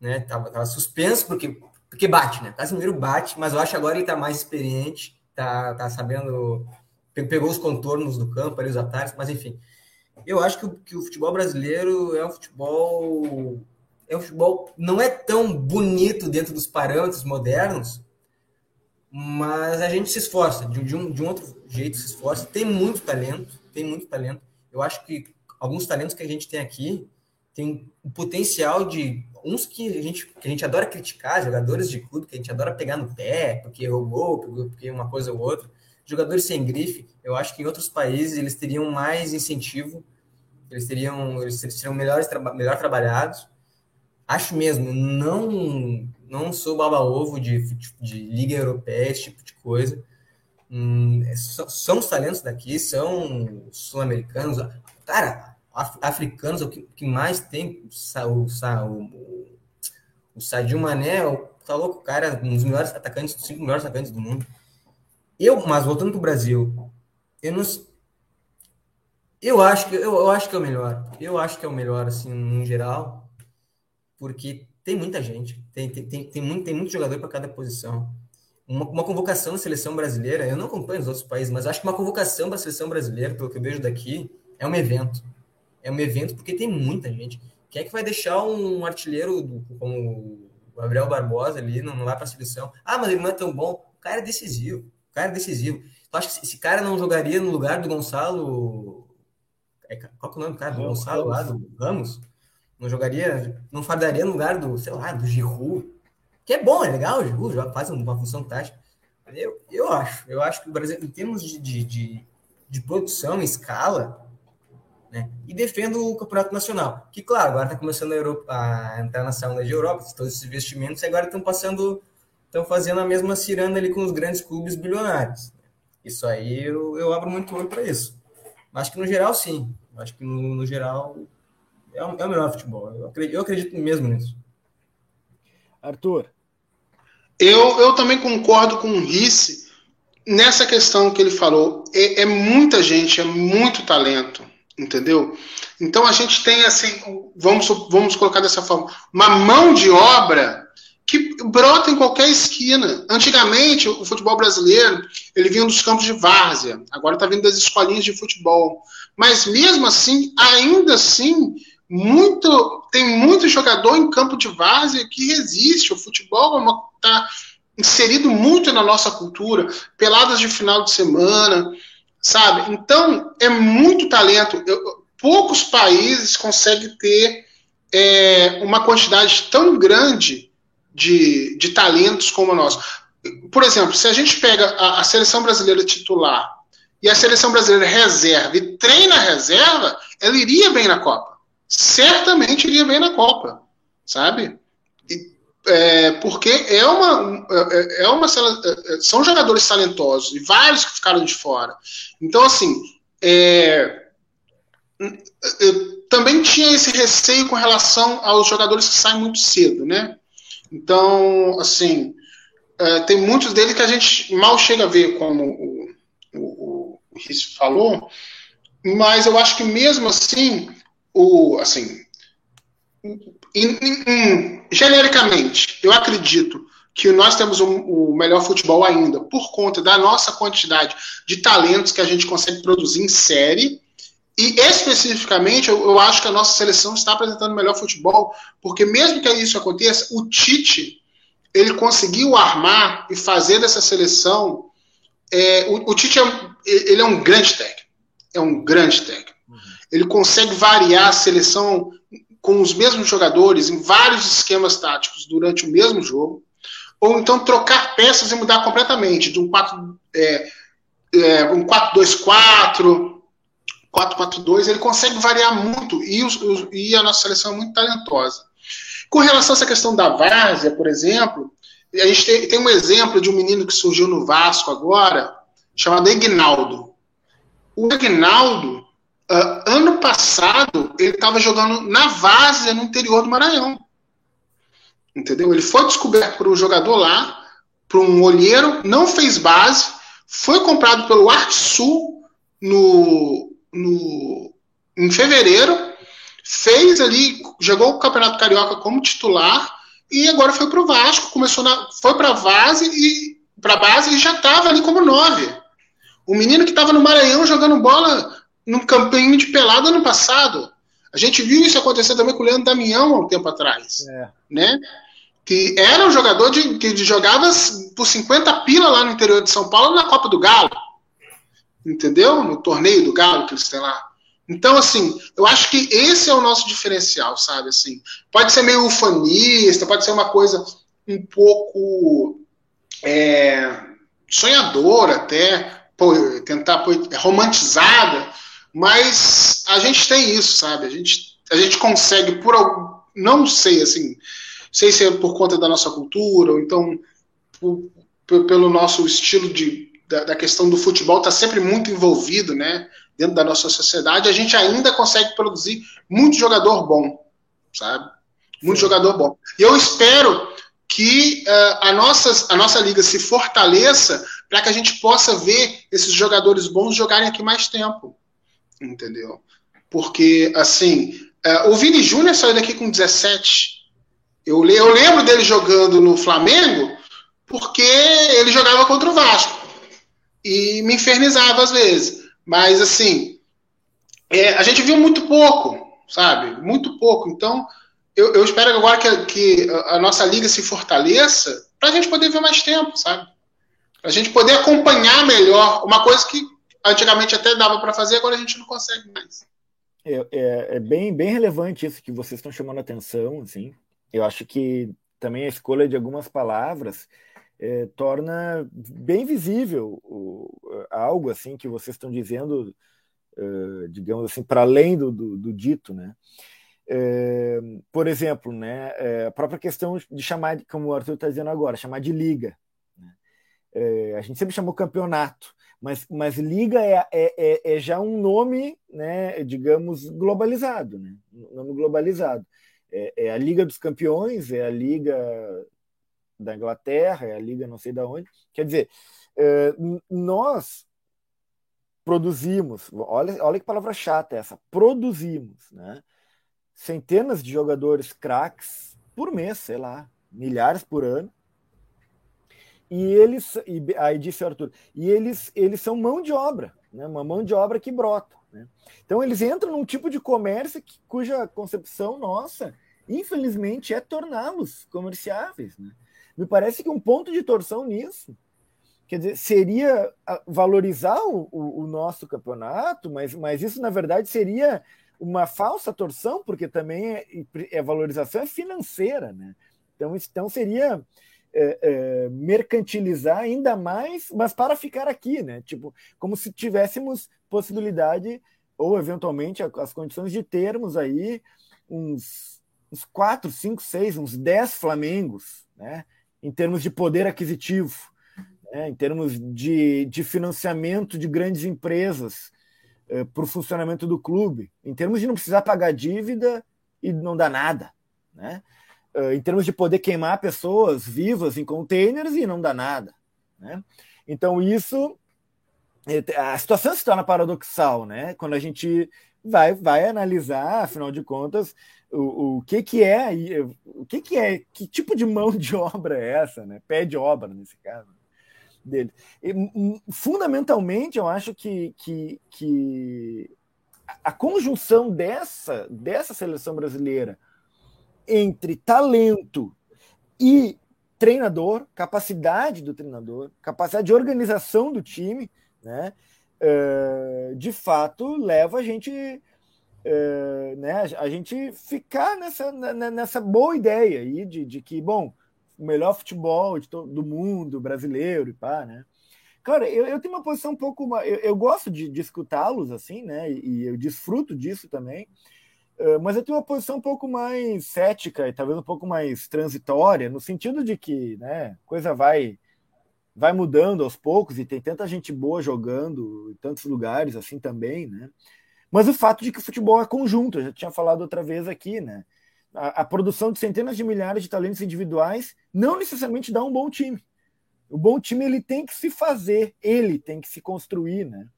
Né? Tava, tava suspenso porque porque bate, né? Casimiro bate, mas eu acho que agora ele tá mais experiente, tá, tá sabendo. Pegou os contornos do campo, ali, os atalhos, mas enfim. Eu acho que o, que o futebol brasileiro é um futebol. É um futebol. Não é tão bonito dentro dos parâmetros modernos, mas a gente se esforça, de, de, um, de um outro jeito se esforça. Tem muito talento, tem muito talento. Eu acho que alguns talentos que a gente tem aqui tem o potencial de uns que a gente, que a gente adora criticar, jogadores de clube que a gente adora pegar no pé, porque roubou, porque uma coisa ou outra. Jogadores sem grife, eu acho que em outros países eles teriam mais incentivo, eles teriam, eles seriam melhores, melhor trabalhados. Acho mesmo, não não sou baba-ovo de, de, liga europeia, esse tipo de coisa. Hum, são os talentos daqui, são sul-americanos. Cara, africanos, o que, que mais tem, o, o, o Sadio Mané, tá louco, cara, um dos melhores atacantes, cinco melhores atacantes do mundo. Eu, mas voltando para o Brasil, eu não, eu acho que eu, eu acho que é o melhor. Eu acho que é o melhor assim, no geral, porque tem muita gente, tem tem, tem, tem muito tem muito jogador para cada posição. Uma, uma convocação da seleção brasileira, eu não acompanho os outros países, mas acho que uma convocação da seleção brasileira, pelo que eu vejo daqui, é um evento é um evento porque tem muita gente. Quem é que vai deixar um artilheiro do, como o Gabriel Barbosa ali, não, não vai para a seleção? Ah, mas ele não é tão bom. O cara é decisivo. O cara é decisivo. Tu acha que esse cara não jogaria no lugar do Gonçalo. É, qual que é o nome do cara? Do Gonçalo lá, do Ramos? Não jogaria, não fardaria no lugar do, sei lá, do Giroud. Que é bom, é legal, o Giroud faz uma função tática. Eu, eu acho, eu acho que o Brasil, em termos de, de, de, de produção, escala, né? E defendo o campeonato nacional, que claro, agora está começando a, Europa, a, entrar na saúde de Europa, todos esses investimentos, e agora estão passando, estão fazendo a mesma ciranda ali com os grandes clubes bilionários. Isso aí eu, eu abro muito olho para isso. Acho que no geral, sim. Acho que no, no geral é, o, é o melhor futebol. Eu acredito, eu acredito mesmo nisso. Arthur. Eu, eu também concordo com o Risse nessa questão que ele falou. É, é muita gente, é muito talento, entendeu? Então a gente tem assim, vamos, vamos colocar dessa forma, uma mão de obra que brota em qualquer esquina. Antigamente, o futebol brasileiro, ele vinha dos campos de várzea, agora está vindo das escolinhas de futebol. Mas mesmo assim, ainda assim, muito tem muito jogador em campo de várzea que resiste. O futebol está é inserido muito na nossa cultura, peladas de final de semana, sabe? Então, é muito talento. Eu, poucos países conseguem ter é, uma quantidade tão grande de, de talentos como o nosso. Por exemplo, se a gente pega a, a seleção brasileira titular e a seleção brasileira reserva e treina a reserva, ela iria bem na Copa. Certamente iria bem na Copa, sabe? E, é, porque é uma, é, é uma. É, são jogadores talentosos e vários que ficaram de fora. Então, assim, é, eu também tinha esse receio com relação aos jogadores que saem muito cedo, né? Então, assim, é, tem muitos deles que a gente mal chega a ver, como o, o, o Riz falou, mas eu acho que mesmo assim, o, assim, in, in, genericamente, eu acredito que nós temos o um, um melhor futebol ainda, por conta da nossa quantidade de talentos que a gente consegue produzir em série e especificamente, eu, eu, acho que a nossa seleção está apresentando melhor futebol, porque mesmo que isso aconteça, o Tite ele conseguiu armar e fazer dessa seleção. É, o, o, Tite é, ele é um grande técnico, é um grande técnico. Ele consegue variar a seleção com os mesmos jogadores em vários esquemas táticos durante o mesmo jogo, ou então trocar peças e mudar completamente de um 4 é, é, um 4-2-4 4-4-2, ele consegue variar muito e, os, os, e, a nossa seleção é muito talentosa. Com relação a essa questão da várzea, por exemplo, a gente tem, tem um exemplo de um menino que surgiu no Vasco agora, chamado Ignaldo. O Ignaldo, uh, ano passado, ele estava jogando na várzea no interior do Maranhão. Entendeu? Ele foi descoberto por um jogador lá, por um olheiro, não fez base, foi comprado pelo Arte Sul no, no, em fevereiro, fez ali, jogou o Campeonato Carioca como titular e agora foi para o Vasco, começou na, foi para a base e para base e já estava ali como nove. O menino que estava no Maranhão jogando bola no campeonato de pelada ano passado. A gente viu isso acontecer também com o Leandro Damião há um tempo atrás, é. né? Que era um jogador de, que jogava por 50 pila lá no interior de São Paulo na Copa do Galo entendeu? No torneio do Galo que eles têm lá. Então, assim, eu acho que esse é o nosso diferencial, sabe? Assim, pode ser meio ufanista, pode ser uma coisa um pouco é, sonhadora até, pô, tentar pô, romantizada, mas a gente tem isso, sabe? A gente, a gente consegue, por algum, não sei, assim, sei se é por conta da nossa cultura, ou então por, pelo nosso estilo de da, da questão do futebol está sempre muito envolvido, né? Dentro da nossa sociedade, a gente ainda consegue produzir muito jogador bom, sabe? Muito jogador bom. E eu espero que uh, a, nossa, a nossa liga se fortaleça para que a gente possa ver esses jogadores bons jogarem aqui mais tempo. Entendeu? Porque, assim, uh, o Vini Júnior saiu daqui com 17. Eu, eu lembro dele jogando no Flamengo porque ele jogava contra o Vasco e me infernizava às vezes. Mas, assim, é, a gente viu muito pouco, sabe? Muito pouco. Então, eu, eu espero agora que, que, a nossa liga se fortaleça para a gente poder ver mais tempo, sabe? Para a gente poder acompanhar melhor uma coisa que antigamente até dava para fazer, agora a gente não consegue mais. É, é, é, bem, bem relevante isso que vocês estão chamando a atenção, assim. Eu acho que também a escolha de algumas palavras é, torna bem visível o, algo assim que vocês estão dizendo, uh, digamos assim, para além do, do, do, dito, né? É, por exemplo, né, é, a própria questão de chamar, como o Arthur está dizendo agora, chamar de liga. É, a gente sempre chamou campeonato, mas, mas liga é, é, é, é já um nome, né, digamos, globalizado, né? Um nome globalizado. É, é, a Liga dos Campeões, é a Liga da Inglaterra, é a Liga não sei da onde. Quer dizer, é, nós produzimos, olha, olha que palavra chata essa, produzimos, né? Centenas de jogadores craques por mês, sei lá, milhares por ano. E eles, e, aí disse o Arthur, e eles, eles são mão de obra, né? uma mão de obra que brota. Né? Então eles entram num tipo de comércio que, cuja concepção nossa, infelizmente, é torná-los comerciáveis. Né? Me parece que um ponto de torção nisso quer dizer, seria valorizar o, o, o, nosso campeonato, mas, mas isso, na verdade, seria uma falsa torção, porque também é, é valorização é financeira, né? Então, então seria é, é, mercantilizar ainda mais, mas para ficar aqui, né? Tipo, como se tivéssemos possibilidade, ou eventualmente as condições de termos aí uns, uns quatro, cinco, seis, uns dez Flamengos, né? Em termos de poder aquisitivo, né? em termos de, de financiamento de grandes empresas é, para o funcionamento do clube, em termos de não precisar pagar dívida e não dar nada, né? Em termos de poder queimar pessoas vivas em containers e não dá nada. Né? Então, isso. É, a situação se torna paradoxal, né? Quando a gente vai, vai analisar, afinal de contas, o, o que, que é o que, que é, que tipo de mão de obra é essa, né? Pé de obra, nesse caso, dele. E, fundamentalmente, eu acho que, que, que a conjunção dessa, dessa seleção brasileira entre talento e treinador, capacidade do treinador, capacidade de organização do time, né? Uh, de fato leva a gente uh, né, a gente ficar nessa, nessa boa ideia aí de, de que, bom, o melhor futebol do mundo brasileiro e pá, né? Claro, eu, eu tenho uma posição um pouco. Eu, eu gosto de, de escutá-los assim, né? E, e eu desfruto disso também. Eh, mas eu tenho uma posição um pouco mais cética e talvez um pouco mais transitória, no sentido de que né, coisa vai vai mudando aos poucos e tem tanta gente boa jogando em tantos lugares assim também, né? Mas o fato de que o futebol é conjunto, eu já tinha falado outra vez aqui, né? A, a produção de centenas de milhares de talentos individuais não necessariamente dá um bom time. O bom time ele tem que se fazer, ele tem que se construir, né?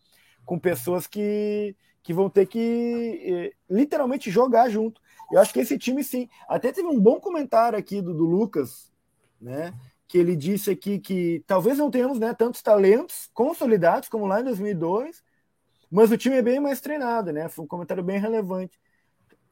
Com pessoas que que vão ter que eh, literalmente jogar junto. Eu acho que esse time, sim. Até teve um bom comentário aqui do, do Lucas, né? Que ele disse aqui que talvez não tenhamos né, tantos talentos consolidados como lá em 2002, mas o time é bem mais treinado, né? Foi um comentário bem relevante.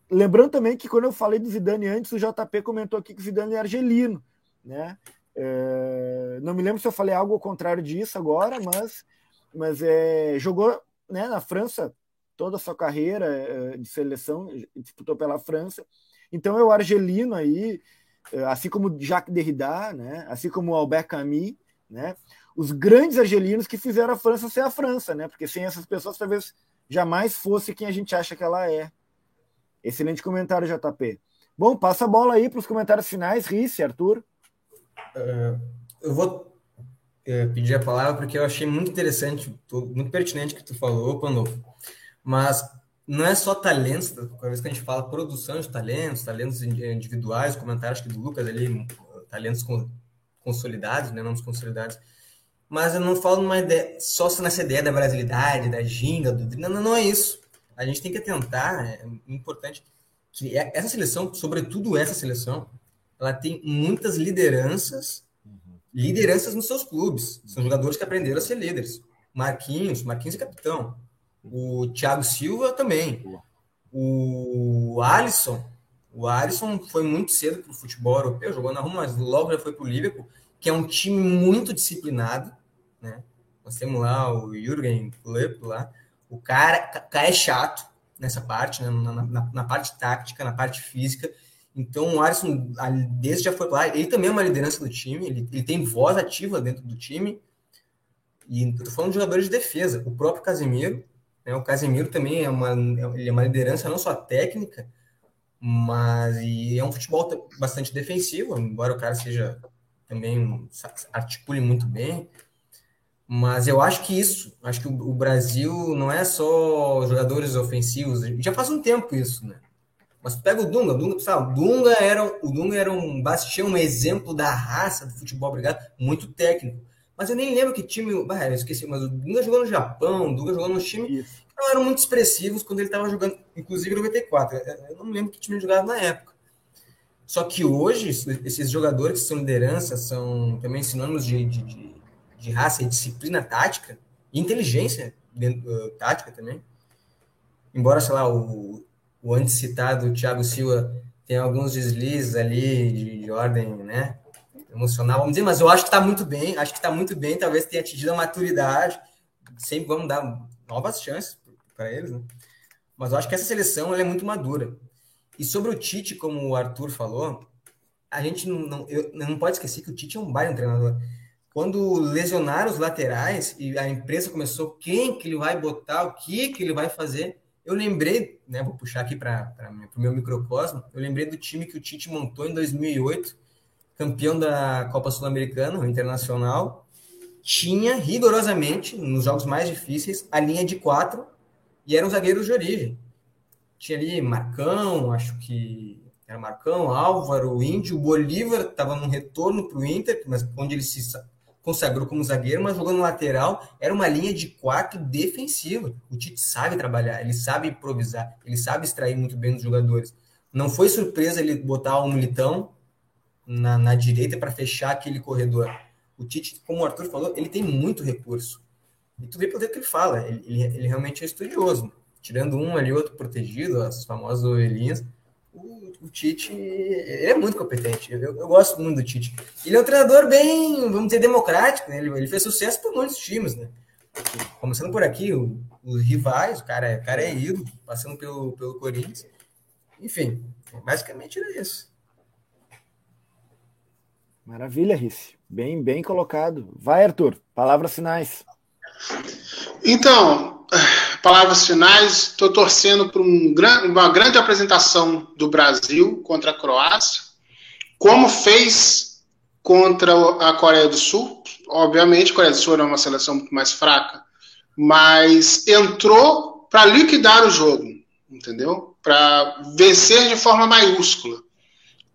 Lembrando também que quando eu falei do Zidane antes, o JP comentou aqui que o Zidane é argelino, né? É, não me lembro se eu falei algo ao contrário disso agora, mas, mas é, jogou né, na França toda a sua carreira eh, de seleção, disputou pela França. Então é o argelino aí, eh, assim como Jacques Derrida, né? assim como Albert Camus, né? os grandes argelinos que fizeram a França ser a França, né? porque sem essas pessoas talvez jamais fosse quem a gente acha que ela é. Excelente comentário, JP. Bom, passa a bola aí para os comentários finais, Risse, Arthur. Uh, eu vou uh, pedir a palavra porque eu achei muito interessante, muito pertinente o que tu falou, Pandolfo. Mas não é só talentos, cada vez que a gente fala produção de talentos, talentos individuais, comentários que do Lucas ali, talentos consolidados, né, nomes consolidados. Mas eu não falo numa ideia, só nessa ideia da brasilidade, da ginga, do... não, não é isso. A gente tem que atentar, é importante que essa seleção, sobretudo essa seleção, ela tem muitas lideranças, lideranças nos seus clubes. São jogadores que aprenderam a ser líderes. Marquinhos, Marquinhos é capitão. O Thiago Silva também. O Alisson. O Alisson foi muito cedo para o futebol europeu, jogou na Roma, mas logo já foi para o Liverpool, que é um time muito disciplinado. Né? Nós temos lá o Jürgen Klopp lá. O cara, cara é chato nessa parte, né? na, na, na, parte tática, na parte física. Então o Alisson, desde já foi lá, ele também é uma liderança do time, ele, ele tem voz ativa dentro do time. E estou falando de jogadores de defesa. O próprio Casemiro, né? O Casemiro também é uma, ele é uma liderança não só técnica, mas e é um futebol bastante defensivo, embora o cara seja também articule muito bem. Mas eu acho que isso, acho que o Brasil não é só jogadores ofensivos, já faz um tempo isso, né? Mas pega o Dunga, o Dunga, sabe, o Dunga era, o Dunga era um bastião, um exemplo da raça do futebol obrigado, muito técnico. Mas eu nem lembro que time. Ah, eu esqueci, mas o Dunga jogou no Japão, o Dunga jogou no time que não eram muito expressivos quando ele estava jogando, inclusive em 94. Eu não lembro que time ele jogava na época. Só que hoje, esses jogadores que são liderança são também sinônimos de, de, de, de raça e disciplina tática e inteligência dentro, uh, tática também. Embora, sei lá, o, o antes citado Thiago Silva tenha alguns deslizes ali de, de ordem, né? Emocional, vamos dizer, mas eu acho que está muito bem, acho que está muito bem, talvez tenha atingido a maturidade, sempre vamos dar novas chances para eles, né? Mas eu acho que essa seleção é muito madura. E sobre o Tite, como o Arthur falou, a gente não, não, eu, não pode esquecer que o Tite é um baita treinador. Quando lesionaram os laterais e a imprensa começou quem que ele vai botar, o que que ele vai fazer, eu lembrei, né, vou puxar aqui para o meu microcosmo, eu lembrei do time que o Tite montou em 2008, campeão da Copa Sul-Americana, o Internacional, tinha rigorosamente, nos jogos mais difíceis, a linha de quatro e eram zagueiros de origem. Tinha ali Marcão, acho que era Marcão, Álvaro, Índio, Bolívar estava num retorno para o Inter, mas onde ele se consagrou como zagueiro, mas jogando lateral, era uma linha de quatro defensiva. O Tite sabe trabalhar, ele sabe improvisar, ele sabe extrair muito bem dos jogadores. Não foi surpresa ele botar o um Militão na, na direita para fechar aquele corredor. O Tite, como o Arthur falou, ele tem muito recurso. E tu vê pelo que ele fala, ele, ele, ele, realmente é estudioso. Tirando um ali, outro protegido, as famosas ovelhinhas, o, o Tite ele é muito competente. Eu, eu, gosto muito do Tite. Ele é um treinador bem, vamos dizer, democrático. Né? Ele, ele fez sucesso por muitos times, né? Começando por aqui, o, os rivais, o cara, o cara é ídolo, passando pelo, pelo Corinthians. Enfim, basicamente era isso. Maravilha, Risse. Bem, bem colocado. Vai, Arthur. Palavras finais. Então, palavras finais. Estou torcendo por um uma grande apresentação do Brasil contra a Croácia, como fez contra a Coreia do Sul. Obviamente, a Coreia do Sul era uma seleção muito mais fraca, mas entrou para liquidar o jogo, entendeu? Para vencer de forma maiúscula.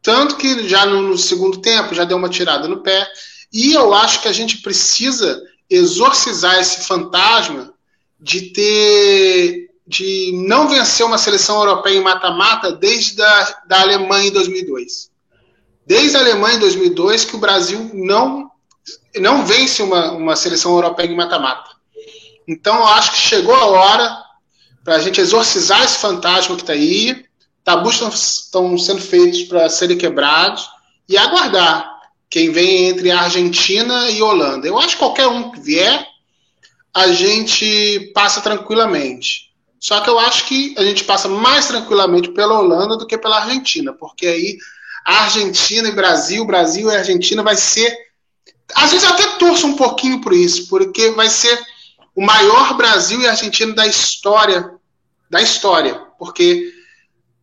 Tanto que já no, no, segundo tempo já deu uma tirada no pé. E eu acho que a gente precisa exorcizar esse fantasma de ter de não vencer uma seleção europeia em mata-mata desde da, da Alemanha em 2002. Desde a Alemanha em 2002 que o Brasil não não vence uma, uma seleção europeia em mata-mata. Então eu acho que chegou a hora para a gente exorcizar esse fantasma que está aí tabus estão sendo feitos para serem quebrados e aguardar quem vem entre a Argentina e a Holanda. Eu acho que qualquer um que vier, a gente passa tranquilamente. Só que eu acho que a gente passa mais tranquilamente pela Holanda do que pela Argentina, porque aí Argentina e Brasil, Brasil e Argentina vai ser. Às vezes eu até torço um pouquinho por isso, porque vai ser o maior Brasil e Argentina da história, da história, porque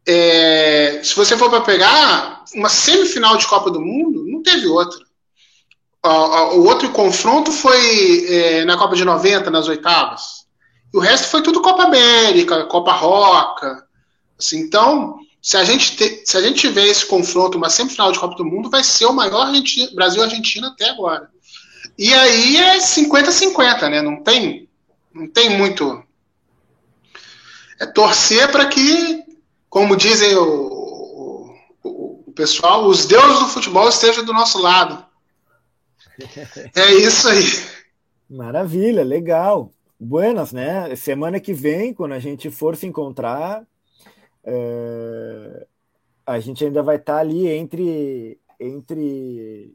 é, se você for para pegar uma semifinal de Copa do Mundo, não teve outra. O, o outro confronto foi é, na Copa de 90, nas oitavas. E o resto foi tudo Copa América, Copa Roca. Assim, então, se a, gente te, se a gente tiver esse confronto, uma semifinal de Copa do Mundo, vai ser o maior Brasil-Argentina até agora. E aí é 50-50, né? Não tem, não tem muito. É torcer para que como dizem o, o, o pessoal, os deuses do futebol estejam do nosso lado. É isso aí. Maravilha, legal. Buenas, né? Semana que vem, quando a gente for se encontrar, é... a gente ainda vai estar tá ali entre. entre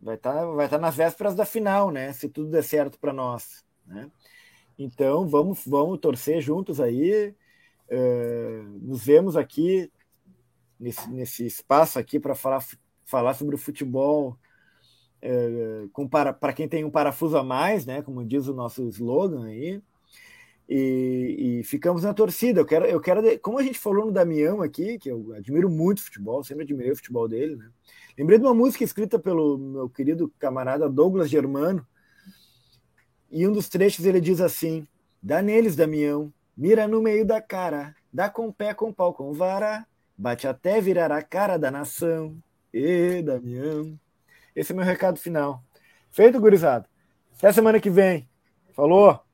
vai estar tá, vai tá nas vésperas da final, né? Se tudo der certo para nós. Né? Então, vamos, vamos torcer juntos aí. É, nos vemos aqui nesse, nesse espaço aqui para falar, falar sobre o futebol é, para quem tem um parafuso a mais, né? Como diz o nosso slogan aí. E, e, ficamos na torcida. Eu quero, eu quero, como a gente falou no Damião aqui, que eu admiro muito futebol, sempre admirei o futebol dele, né? Lembrei de uma música escrita pelo meu querido camarada Douglas Germano, e um dos trechos ele diz assim: Dá neles, Damião, mira no meio da cara, dá com pé, com pau, com vara, bate até virar a cara da nação. E Damião. Esse é meu recado final. Feito, gurizada. Até semana que vem. Falou!